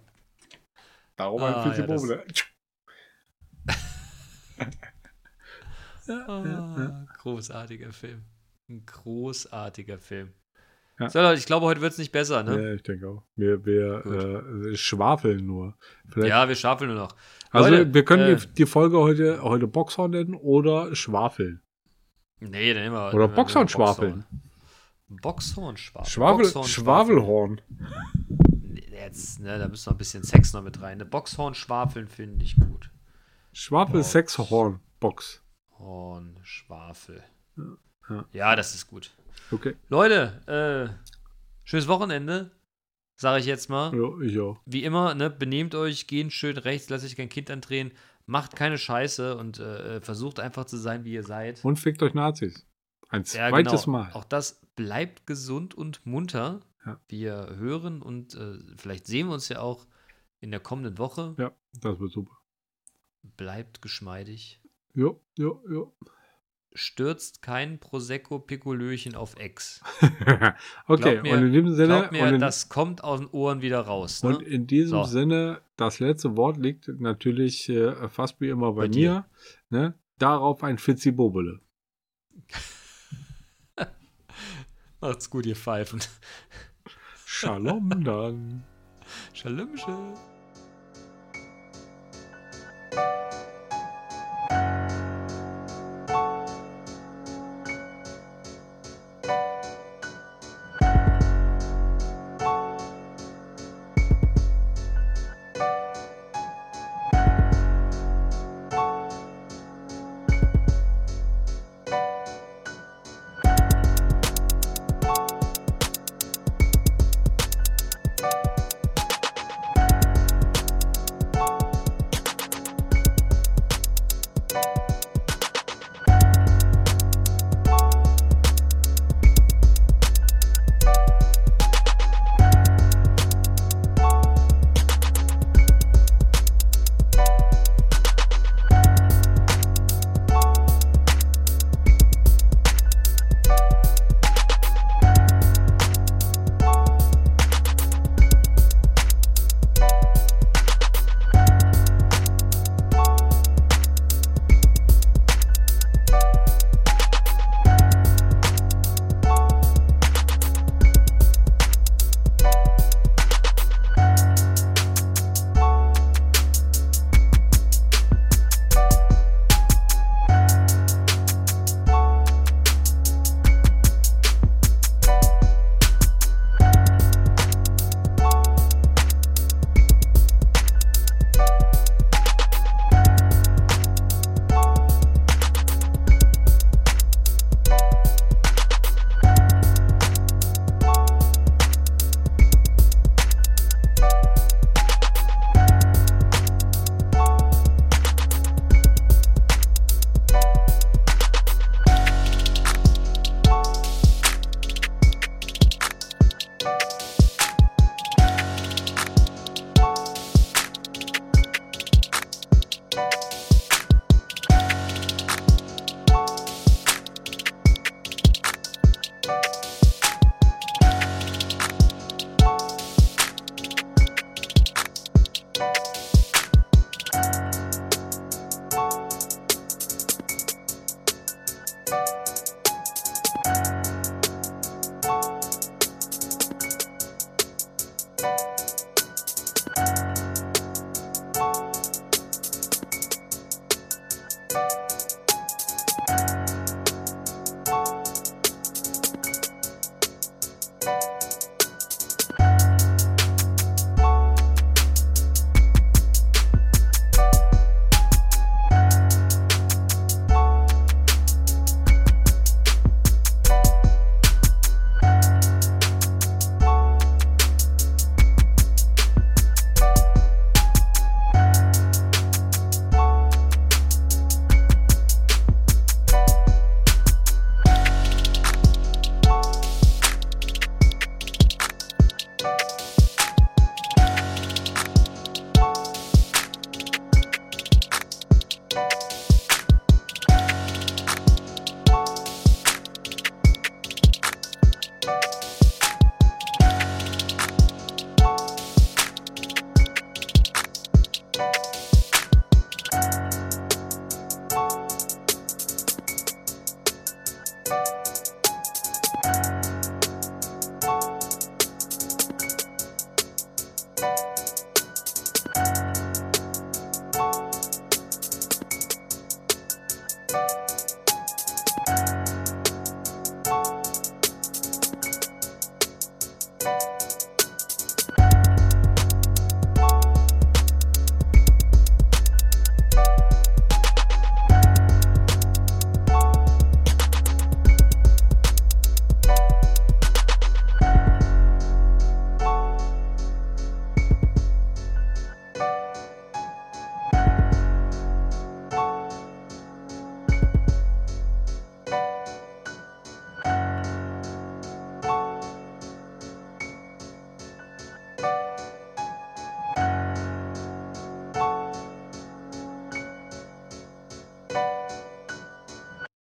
Darum Ah, ein ja, Fitzibubele. Ah, großartiger Film. Ein großartiger Film. Ja. So, Leute, ich glaube, heute wird es nicht besser, ne? Ja, ich denke auch. Wir, wir äh, schwafeln nur. Vielleicht, Ja, wir schaffen nur noch. also Leute, wir können äh, die, die Folge heute, heute Boxhorn nennen oder schwafeln. Nee, dann immer. Oder Boxhorn schwafeln. Boxhorn schwafeln. Schwafel, Boxhorn Schwafelhorn. Jetzt, ne, da müssen wir ein bisschen Sex noch mit rein. Ne? Boxhorn schwafeln finde ich gut. Schwafel, Box. Sexhorn, Box. Horn, Schwafel. Ja. Ja, das ist gut. Okay. Leute, äh, schönes Wochenende, sage ich jetzt mal. Ja, ich auch. Wie immer, ne, benehmt euch, geht schön rechts, lasst euch kein Kind andrehen, macht keine Scheiße und äh, versucht einfach zu sein, wie ihr seid. Und fickt euch Nazis. Ein Ja, zweites genau. Mal. Auch das bleibt gesund und munter. Ja. Wir hören und äh, vielleicht sehen wir uns ja auch in der kommenden Woche. Ja, das wird super. Bleibt geschmeidig. Ja, ja, ja. Stürzt kein Prosecco Pikolöchen auf Ex. okay, mir, und in diesem Sinne. Mir, in, das kommt aus den Ohren wieder raus. Ne? Und in diesem so. Sinne, das letzte Wort liegt natürlich äh, fast wie immer bei, bei mir. Ne? Darauf ein Fitzibobele. Macht's gut, ihr Pfeifen. Shalom dann. Shalom, shalom.